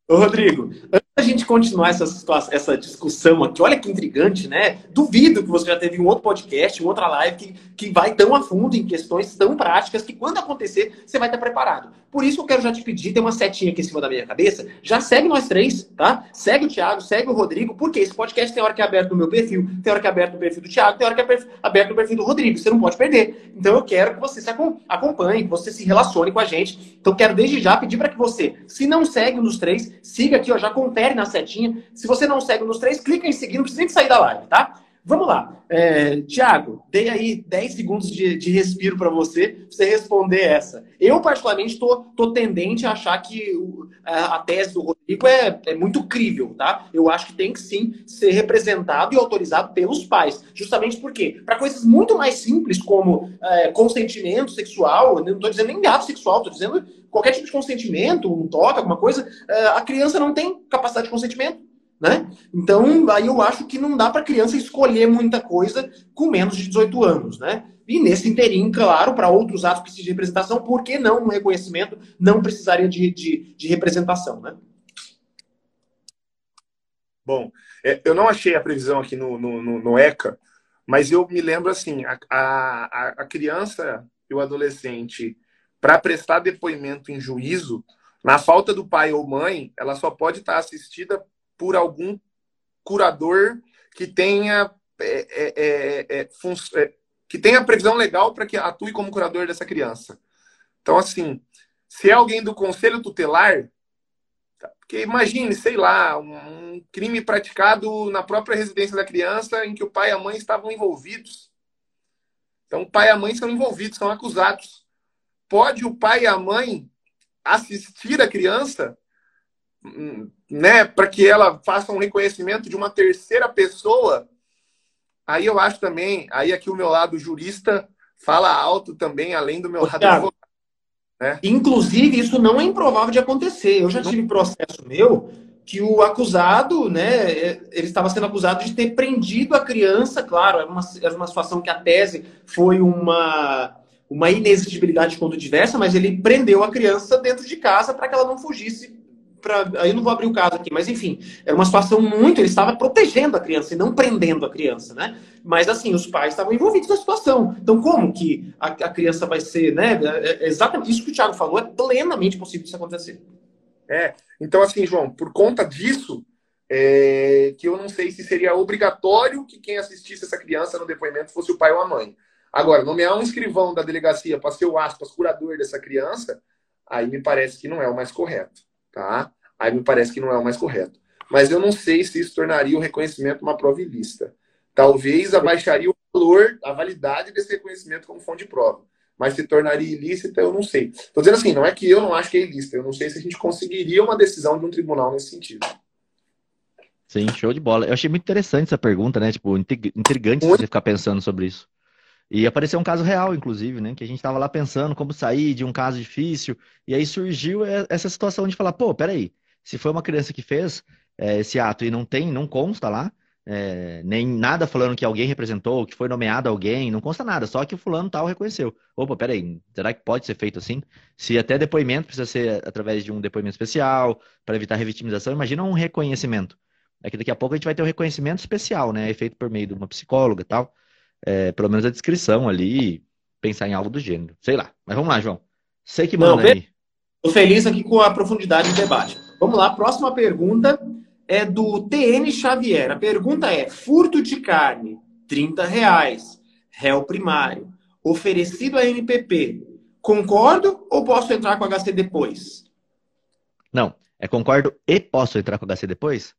Ô, Rodrigo, antes da gente continuar essa, situação, essa discussão aqui, olha que intrigante, né? Duvido que você já teve um outro podcast, uma outra live que, que vai tão a fundo em questões tão práticas que quando acontecer, você vai estar preparado. Por isso eu quero já te pedir, tem uma setinha aqui em cima da minha cabeça, já segue nós três, tá? Segue o Thiago, segue o Rodrigo, porque esse podcast tem hora que é aberto no meu perfil, tem hora que é aberto no perfil do Thiago, tem hora que é aberto no perfil do Rodrigo, você não pode perder. Então eu quero que você se acompanhe, que você se relacione com a gente. Então quero desde já pedir para que você, se não segue dos três, siga aqui, ó, já confere na setinha. Se você não segue dos três, clica em seguir, não precisa nem sair da live, tá? Vamos lá. É, Tiago, dei aí 10 segundos de, de respiro para você, pra você responder essa. Eu, particularmente, estou tendente a achar que o, a, a, tese do Rodrigo é, é muito crível, tá? Eu acho que tem que sim ser representado e autorizado pelos pais. Justamente porque, para coisas muito mais simples, como é, consentimento sexual, não estou dizendo nem ato sexual, estou dizendo qualquer tipo de consentimento, um toque, alguma coisa, é, a criança não tem capacidade de consentimento. Né? Então, aí eu acho que não dá para criança escolher muita coisa com menos de 18 anos, né? E nesse interim, claro, para outros atos precisam de representação, por que não um reconhecimento não precisaria de, de, de representação, né? Bom, é, eu não achei a previsão aqui no, no, no, no ECA, mas eu me lembro assim, a, a, a criança e o adolescente, para prestar depoimento em juízo, na falta do pai ou mãe, ela só pode estar assistida por algum curador que tenha é, é, é, é, é que tenha previsão legal para que atue como curador dessa criança. Então, assim, se é alguém do conselho tutelar, tá, porque imagine, sei lá, um crime praticado na própria residência da criança em que o pai e a mãe estavam envolvidos. Então, o pai e a mãe são envolvidos, são acusados. Pode o pai e a mãe assistir a criança né, para que ela faça um reconhecimento de uma terceira pessoa, aí eu acho também, aí aqui o meu lado jurista fala alto também, além do meu Ô, lado advogado. Né? Inclusive, isso não é improvável de acontecer. Eu já tive processo meu que o acusado, né, ele estava sendo acusado de ter prendido a criança, claro, era uma, era uma situação que a tese foi uma, uma inexigibilidade de conduta diversa, mas ele prendeu a criança dentro de casa para que ela não fugisse para. Aí não vou abrir o caso aqui, mas enfim, era uma situação muito. Ele estava protegendo a criança e não prendendo a criança, né? Mas assim, os pais estavam envolvidos na situação. Então, como que a, a criança vai ser, né? É, é exatamente isso que o Thiago falou, é plenamente possível isso acontecer. É, então assim, João, por conta disso, é, que eu não sei se seria obrigatório que quem assistisse essa criança no depoimento fosse o pai ou a mãe. Agora, nomear um escrivão da delegacia para ser o aspas curador dessa criança, aí me parece que não é o mais correto, tá? Aí me parece que não é o mais correto. Mas eu não sei se isso tornaria o reconhecimento uma prova ilícita. Talvez abaixaria o valor, a validade desse reconhecimento como fonte de prova. Mas se tornaria ilícita, eu não sei. Estou dizendo assim, não é que eu não acho que é ilícita, eu não sei se a gente conseguiria uma decisão de um tribunal nesse sentido. Sim, show de bola. Eu achei muito interessante essa pergunta, né? Tipo, intrigante muito. você ficar pensando sobre isso. E apareceu um caso real, inclusive, né? Que a gente estava lá pensando como sair de um caso difícil. E aí surgiu essa situação de falar, pô, peraí, se foi uma criança que fez é, esse ato e não tem, não consta lá, é, nem nada falando que alguém representou, que foi nomeado alguém, não consta nada, só que o fulano tal reconheceu. Opa, peraí, será que pode ser feito assim? Se até depoimento precisa ser através de um depoimento especial, para evitar revitimização, imagina um reconhecimento. É que daqui a pouco a gente vai ter um reconhecimento especial, né? Feito por meio de uma psicóloga e tal. É, pelo menos a descrição ali, pensar em algo do gênero. Sei lá. Mas vamos lá, João. Sei que manda Não, aí. Tô feliz aqui com a profundidade do debate. Vamos lá, próxima pergunta é do TN Xavier. A pergunta é: furto de carne, 30 reais, réu primário, oferecido a NPP. Concordo ou posso entrar com HC depois? Não, é concordo e posso entrar com HC depois?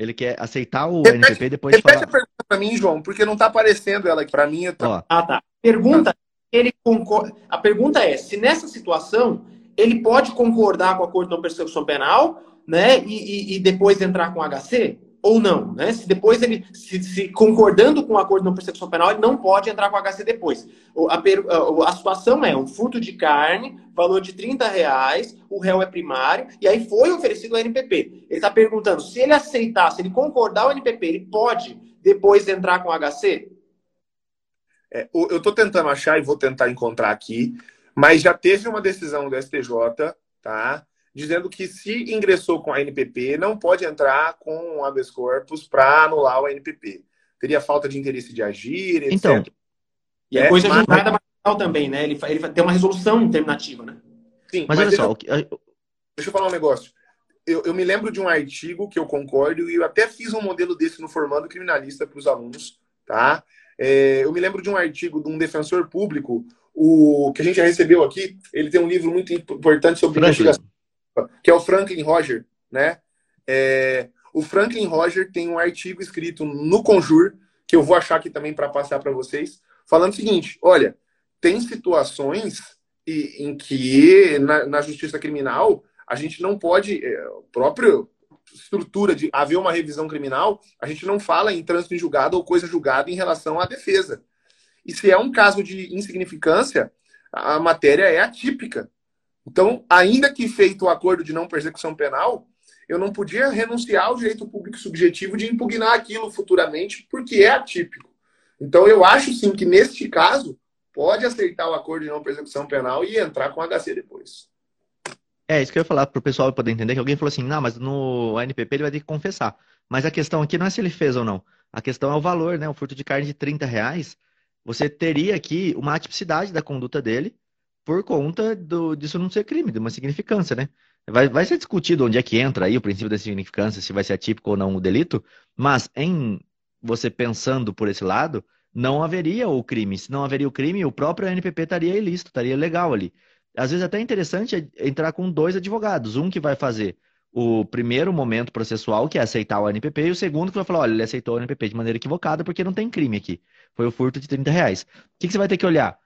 Ele quer aceitar o repete, NPP e depois repete falar. a pergunta para mim, João, porque não está aparecendo ela aqui para mim. Tô... Ah, tá. Pergunta, ele concorda. A pergunta é: se nessa situação ele pode concordar com o acordo de não persecução penal, né, e, e, e depois entrar com HC? Ou não, né? Se depois ele, se, se, concordando com o acordo não persecução penal, ele não pode entrar com HC depois. A, a, a, situação é um furto de carne, valor de 30 reais, o réu é primário, e aí foi oferecido o NPP. Ele está perguntando, se ele aceitar, se ele concordar o NPP, ele pode depois entrar com HC? É, eu estou tentando achar e vou tentar encontrar aqui, mas já teve uma decisão do STJ, tá? Dizendo que se ingressou com a NPP, não pode entrar com o habeas corpus para anular o NPP. Teria falta de interesse de agir, etc. Então, e a é, coisa mas... julgada material também, né? Ele, ele tem uma resolução terminativa, né? Sim, mas, mas olha só. Deixa, deixa eu falar um negócio. Eu, eu, me lembro de um artigo que eu concordo e eu até fiz um modelo desse no Formando Criminalista para os alunos, tá? É, eu me lembro de um artigo de um defensor público, o que a gente já recebeu aqui. Ele tem um livro muito importante sobre investigação que é o Franklin Roger, né? É, o Franklin Roger tem um artigo escrito no Conjur, que eu vou achar aqui também para passar para vocês, falando o seguinte: olha, tem situações em que na, na justiça criminal a gente não pode, é, própria estrutura de haver uma revisão criminal, a gente não fala em trânsito em julgado ou coisa julgada em relação à defesa. E se é um caso de insignificância, a matéria é atípica. Então, ainda que feito o acordo de não persecução penal, eu não podia renunciar ao direito público subjetivo de impugnar aquilo futuramente, porque é atípico. Então, eu acho sim que neste caso pode aceitar o acordo de não persecução penal e entrar com HC depois. É, isso que eu ia falar para o pessoal poder entender, que alguém falou assim, não, mas no NPP ele vai ter que confessar. Mas a questão aqui não é se ele fez ou não. A questão é o valor, né? O furto de carne de 30 reais, você teria aqui uma atipicidade da conduta dele, por conta do, disso não ser crime, de uma significância, né? Vai, vai ser discutido onde é que entra aí o princípio da significância, se vai ser atípico ou não o delito, mas em você pensando por esse lado, não haveria o crime. Se não haveria o crime, o próprio NPP estaria ilícito, estaria legal ali. Às vezes até é interessante entrar com dois advogados, um que vai fazer o primeiro momento processual, que é aceitar o NPP, e o segundo que vai falar, olha, ele aceitou o NPP de maneira equivocada porque não tem crime aqui. Foi o furto de 30 reais. O que, que você vai ter que olhar?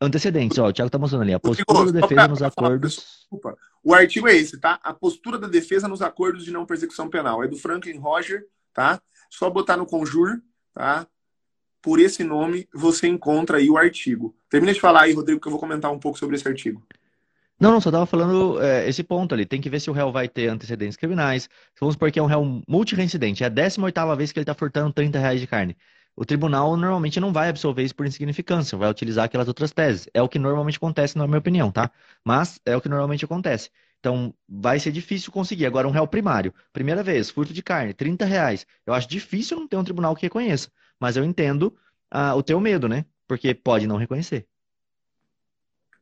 Antecedentes, ó, o Thiago tá mostrando ali. A postura da defesa nos acordos. Desculpa. O artigo é esse, tá? A postura da defesa nos acordos de não persecução penal. É do Franklin Roger, tá? Só botar no Conjur, tá? Por esse nome, você encontra aí o artigo. Termina de falar aí, Rodrigo, que eu vou comentar um pouco sobre esse artigo. Não, não, só tava falando é, esse ponto ali. Tem que ver se o réu vai ter antecedentes criminais. Vamos supor que é um réu multireincidente. É a 18 vez que ele tá furtando 30 reais de carne o tribunal normalmente não vai absolver isso por insignificância, vai utilizar aquelas outras teses. É o que normalmente acontece, na minha opinião, tá? Mas é o que normalmente acontece. Então, vai ser difícil conseguir. Agora, um réu primário, primeira vez, furto de carne, 30 reais. Eu acho difícil não ter um tribunal que reconheça. Mas eu entendo ah, o teu medo, né? Porque pode não reconhecer.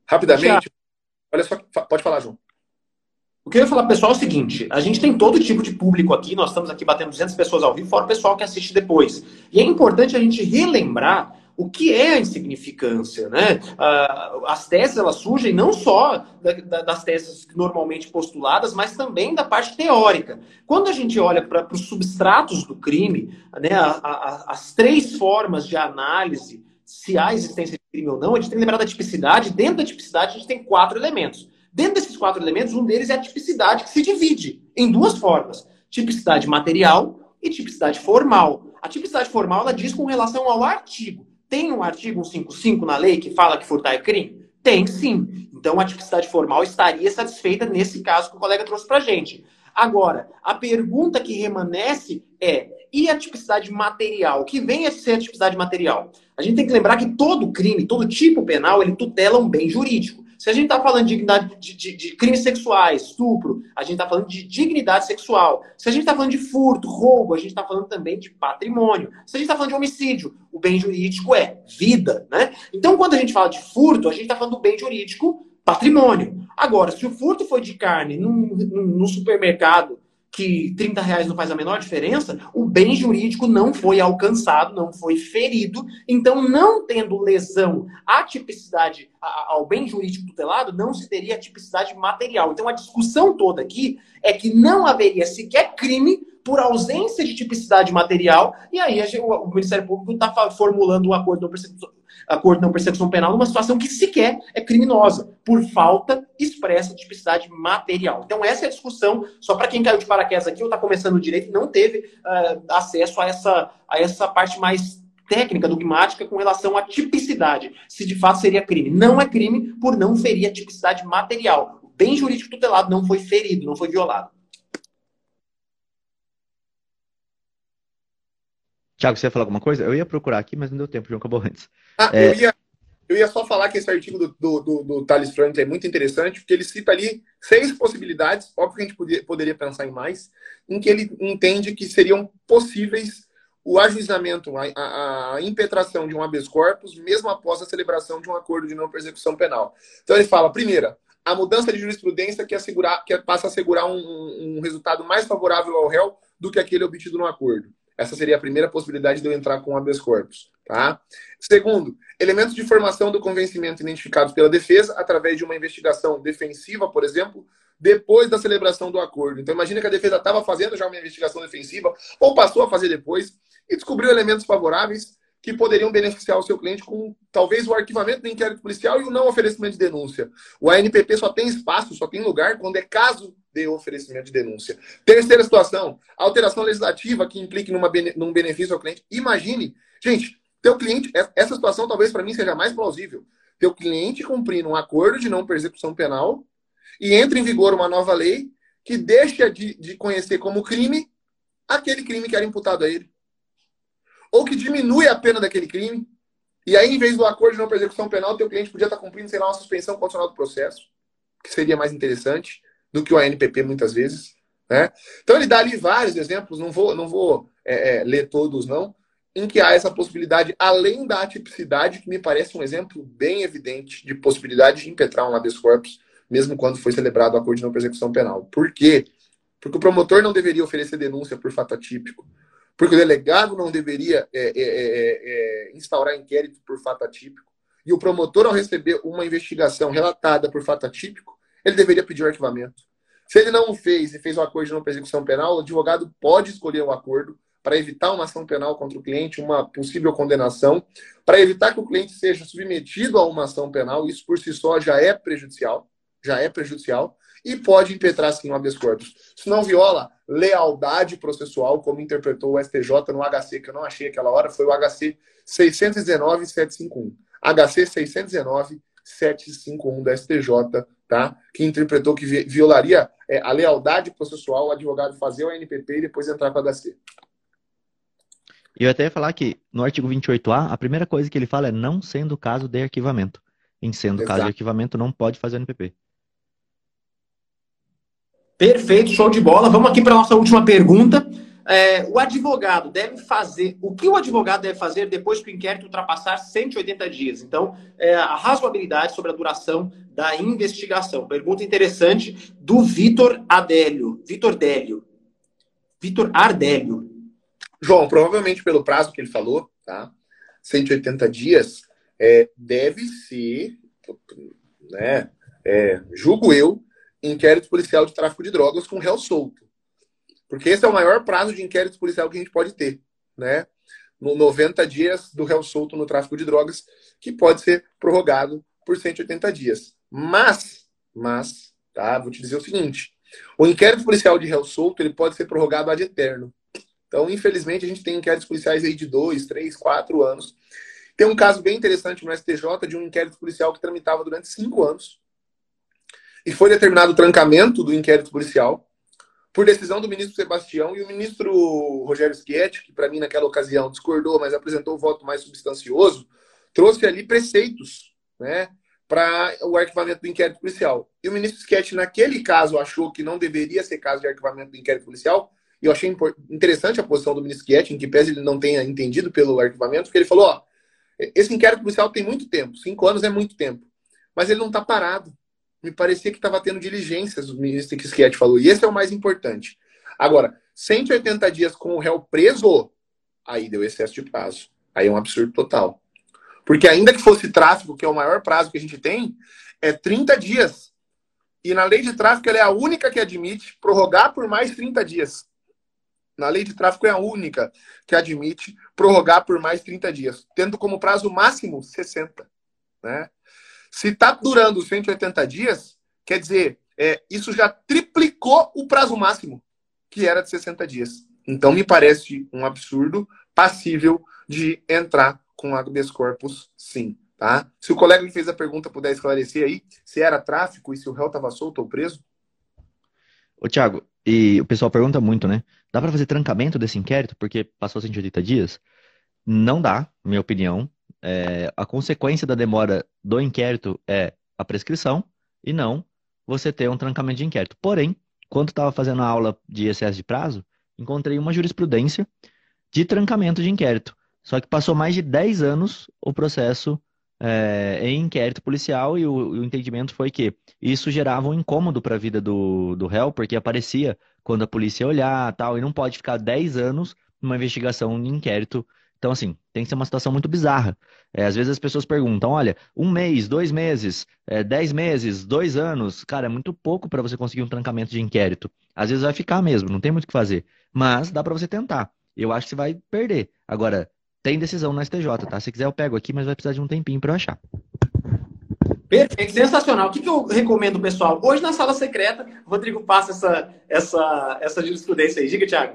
Rapidamente, olha só, pode falar, João. O que eu ia falar, pessoal, é o seguinte: a gente tem todo tipo de público aqui, nós estamos aqui batendo 200 pessoas ao vivo, fora o pessoal que assiste depois. E é importante a gente relembrar o que é a insignificância, né? As teses elas surgem não só das teses normalmente postuladas, mas também da parte teórica. Quando a gente olha para os substratos do crime, né, as três formas de análise se há existência de crime ou não, a gente tem que lembrar da tipicidade. Dentro da tipicidade, a gente tem quatro elementos. Dentro desses quatro elementos, um deles é a tipicidade, que se divide em duas formas: tipicidade material e tipicidade formal. A tipicidade formal ela diz com relação ao artigo. Tem um artigo 155 na lei que fala que furtar é crime? Tem sim. Então a tipicidade formal estaria satisfeita nesse caso que o colega trouxe para gente. Agora, a pergunta que remanesce é: e a tipicidade material? O que vem a ser a tipicidade material? A gente tem que lembrar que todo crime, todo tipo penal, ele tutela um bem jurídico. Se a gente está falando de, dignidade, de, de, de, crimes sexuais, estupro, a gente está falando de dignidade sexual. Se a gente está falando de furto, roubo, a gente está falando também de patrimônio. Se a gente está falando de homicídio, o bem jurídico é vida, né? Então, quando a gente fala de furto, a gente está falando do bem jurídico patrimônio. Agora, se o furto foi de carne num, num, num supermercado que 30 reais não faz a menor diferença, o bem jurídico não foi alcançado, não foi ferido. Então, não tendo lesão à tipicidade, ao bem jurídico tutelado, não se teria tipicidade material. Então, a discussão toda aqui é que não haveria sequer crime por ausência de tipicidade material, e aí o Ministério Público está formulando um acordo acordo de não persecução penal numa situação que sequer é criminosa, por falta expressa de tipicidade material. Então, essa é a discussão, só para quem caiu de paraquedas aqui ou está começando o direito, não teve uh, acesso a essa, a essa parte mais técnica, dogmática, com relação à tipicidade, se de fato seria crime. Não é crime por não ferir a tipicidade material. O bem jurídico tutelado não foi ferido, não foi violado. Tiago, você ia falar alguma coisa? Eu ia procurar aqui, mas não deu tempo, João acabou antes. Ah, é... eu, ia, eu ia só falar que esse artigo do, do, do, do Thales Frank é muito interessante, porque ele cita ali seis possibilidades, óbvio que a gente podia, poderia pensar em mais, em que ele entende que seriam possíveis o ajuizamento, a, a, a, impetração de um habeas corpus, mesmo após a celebração de um acordo de não persecução penal. Então ele fala, primeira, a mudança de jurisprudência que, assegurar, que passa a assegurar um, um resultado mais favorável ao réu do que aquele obtido no acordo. Essa seria a primeira possibilidade de eu entrar com habeas corpus. Tá? Segundo, elementos de formação do convencimento identificados pela defesa através de uma investigação defensiva, por exemplo, depois da celebração do acordo. Então, imagina que a defesa estava fazendo já uma investigação defensiva ou passou a fazer depois e descobriu elementos favoráveis que poderiam beneficiar o seu cliente com talvez o arquivamento do inquérito policial e o não oferecimento de denúncia. O ANPP só tem espaço, só tem lugar quando é caso de oferecimento de denúncia. Terceira situação, alteração legislativa que implique numa, num benefício ao cliente. Imagine, gente, teu cliente, essa situação talvez para mim seja mais plausível. Teu cliente cumprindo um acordo de não persecução penal e entra em vigor uma nova lei que deixa de, de conhecer como crime aquele crime que era imputado a ele ou que diminui a pena daquele crime. E aí, em vez do acordo de não persecução penal, teu cliente podia estar cumprindo, sei lá, uma suspensão condicional do processo, que seria mais interessante do que o ANPP muitas vezes. Né? Então ele dá ali vários exemplos, não vou, não vou é, é, ler todos, não, em que há essa possibilidade, além da atipicidade, que me parece um exemplo bem evidente de possibilidade de impetrar um habeas corpus, mesmo quando foi celebrado o acordo de não persecução penal. Por quê? Porque o promotor não deveria oferecer denúncia por fato atípico porque o delegado não deveria é é, é, é, instaurar inquérito por fato atípico, e o promotor, ao receber uma investigação relatada por fato atípico, ele deveria pedir o arquivamento. Se ele não fez e fez um acordo de não persecução penal, o advogado pode escolher o acordo para evitar uma ação penal contra o cliente, uma possível condenação, para evitar que o cliente seja submetido a uma ação penal, isso por si só já é prejudicial, já é prejudicial, e pode impetrar sim um habeas corpus. Se não viola lealdade processual, como interpretou o STJ no HC, que eu não achei aquela hora, foi o HC 619-751. HC 619-751 da STJ, tá? que interpretou que violaria é, a lealdade processual o advogado fazer o NPP e depois entrar com o HC. E eu até ia falar que no artigo 28A, a primeira coisa que ele fala é não sendo caso de arquivamento. Em sendo Exato. caso de arquivamento, não pode fazer o NPP. Perfeito, show de bola. Vamos aqui para a nossa última pergunta. É, o advogado deve fazer. O que o advogado deve fazer depois que o inquérito ultrapassar 180 dias? Então, é, a razoabilidade sobre a duração da investigação. Pergunta interessante do Vitor Adélio. Vitor Délio. Vitor Ardélio. João, provavelmente pelo prazo que ele falou, tá? 180 dias, é, deve ser, né, é, julgo eu, inquérito policial de tráfico de drogas com réu solto. Porque esse é o maior prazo de inquérito policial que a gente pode ter, né? No 90 dias do réu solto no tráfico de drogas, que pode ser prorrogado por 180 dias. Mas, mas, tá? Vou te dizer o seguinte: o inquérito policial de réu solto ele pode ser prorrogado ad eterno. Então, infelizmente, a gente tem inquéritos policiais aí de dois, três, quatro anos. Tem um caso bem interessante no STJ de um inquérito policial que tramitava durante cinco anos. E foi determinado o trancamento do inquérito policial por decisão do ministro Sebastião e o ministro Rogério Schietti, que para mim naquela ocasião discordou, mas apresentou o voto mais substancioso, trouxe ali preceitos, né, para o arquivamento do inquérito policial. E o ministro Schietti, naquele caso, achou que não deveria ser caso de arquivamento do inquérito policial, e eu achei interessante a posição do ministro Schietti, em que pese ele não tenha entendido pelo arquivamento, porque ele falou, ó, esse inquérito policial tem muito tempo, cinco anos é muito tempo, mas ele não está parado. Me parecia que estava tendo diligências, o ministro Schietti falou, e esse é o mais importante. Agora, 180 dias com o réu preso, aí deu excesso de prazo. Aí é um absurdo total. Porque ainda que fosse tráfico, que é o maior prazo que a gente tem, é 30 dias. E na lei de tráfico ela é a única que admite prorrogar por mais 30 dias. Na lei de tráfico é a única que admite prorrogar por mais 30 dias, tendo como prazo máximo 60. Né? Se está durando 180 dias, quer dizer, é, isso já triplicou o prazo máximo, que era de 60 dias. Então, me parece um absurdo, passível de entrar com habeas corpus, sim. Tá? Se o colega que fez a pergunta puder esclarecer aí se era tráfico e se o réu estava solto ou preso. Ô, Thiago, e o pessoal pergunta muito, né? Dá para fazer trancamento desse inquérito porque passou 180 dias? Não dá, minha opinião. É, a consequência da demora do inquérito é a prescrição e não você ter um trancamento de inquérito. Porém, quando estava fazendo a aula de excesso de prazo, encontrei uma jurisprudência de trancamento de inquérito. Só que passou mais de 10 anos o processo é, em inquérito policial e o, o, entendimento foi que isso gerava um incômodo para a vida do, do réu, porque aparecia quando a polícia ia olhar tal, e não pode ficar 10 anos numa investigação de inquérito. Então, assim, tem que ser uma situação muito bizarra. É, às vezes as pessoas perguntam: olha, um mês, dois meses, é, dez meses, dois anos, cara, é muito pouco para você conseguir um trancamento de inquérito. Às vezes vai ficar mesmo, não tem muito o que fazer. Mas dá para você tentar. Eu acho que você vai perder. Agora, tem decisão no STJ, tá? Se quiser eu pego aqui, mas vai precisar de um tempinho para eu achar. Perfeito, sensacional. O que, que eu recomendo, pessoal? Hoje na sala secreta, o Rodrigo passa essa, essa, essa jurisprudência aí. Diga, Thiago.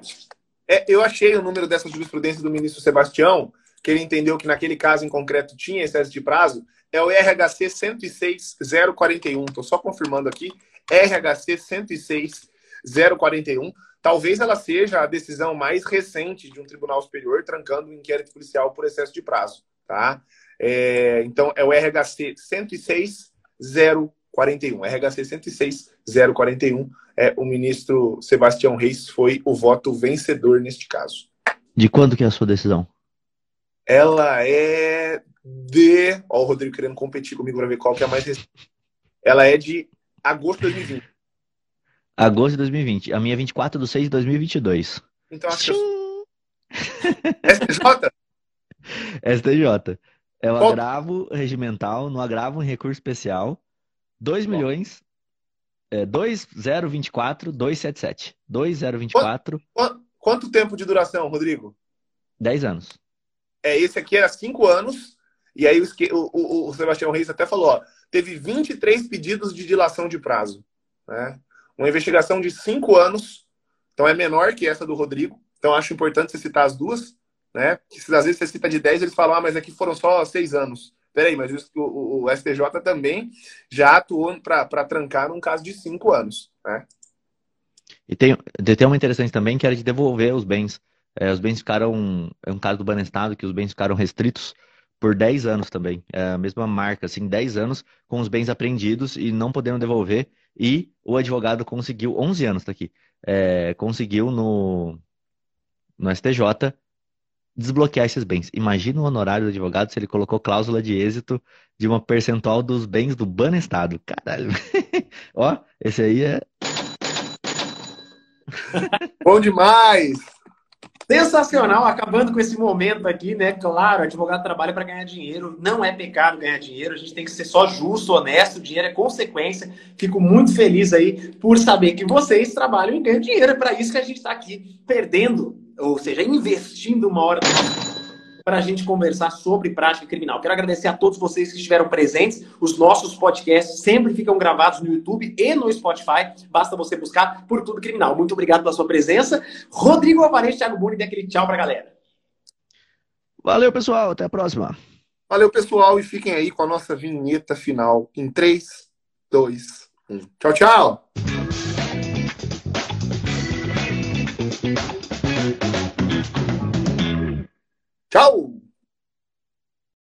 É, eu achei o número dessa jurisprudência do ministro Sebastião, que ele entendeu que naquele caso em concreto tinha excesso de prazo, é o RHC 106041. Estou só confirmando aqui. RHC 106041. Talvez ela seja a decisão mais recente de um tribunal superior trancando um inquérito policial por excesso de prazo. Tá? É, então, é o RHC 106041. RHC 106041. É, o ministro Sebastião Reis foi o voto vencedor neste caso. De quando que é a sua decisão? Ela é de. Ó, o Rodrigo querendo competir comigo para ver qual que é a mais recente. Ela é de agosto de 2020. Agosto de 2020. A minha é 24 de 6 de 2022. Então acho que. STJ? STJ. É o agravo regimental no agravo em recurso especial. 2 milhões. É, 2024 277. 2024. Quanto, quanto tempo de duração, Rodrigo? 10 anos. É, esse aqui era 5 anos. E aí o, o, o Sebastião Reis até falou: ó, teve 23 pedidos de dilação de prazo. Né? Uma investigação de cinco anos, então é menor que essa do Rodrigo. Então acho importante você citar as duas, né? Que às vezes você cita de 10, eles falam, ah, mas aqui foram só seis anos. Peraí, mas o, o, STJ também já atuou para trancar num caso de cinco anos, né? E tem, tem uma interessante também que era de devolver os bens. É, os bens ficaram. É um caso do Banestado que os bens ficaram restritos por 10 anos também. É a mesma marca, assim, 10 anos com os bens apreendidos e não podendo devolver. E o advogado conseguiu, 11 anos tá aqui, é, conseguiu no, no STJ desbloquear esses bens. Imagina o honorário do advogado se ele colocou cláusula de êxito de uma percentual dos bens do Banestado. Caralho. Ó, esse aí é. Bom demais! Sensacional, acabando com esse momento aqui, né? Claro, advogado trabalha para ganhar dinheiro, não é pecado ganhar dinheiro, a gente tem que ser só justo, honesto, o dinheiro é consequência. Fico muito feliz aí por saber que vocês trabalham e ganham dinheiro, é para isso que a gente está aqui perdendo, ou seja, investindo uma hora para a gente conversar sobre prática criminal. Quero agradecer a todos vocês que estiveram presentes. Os nossos podcasts sempre ficam gravados no YouTube e no Spotify. Basta você buscar por tudo criminal. Muito obrigado pela sua presença. Rodrigo Alvarez, Thiago Buni, dê aquele tchau para a galera. Valeu, pessoal. Até a próxima. Valeu, pessoal. E fiquem aí com a nossa vinheta final em 3, 2, 1. Tchau, tchau. Tchau!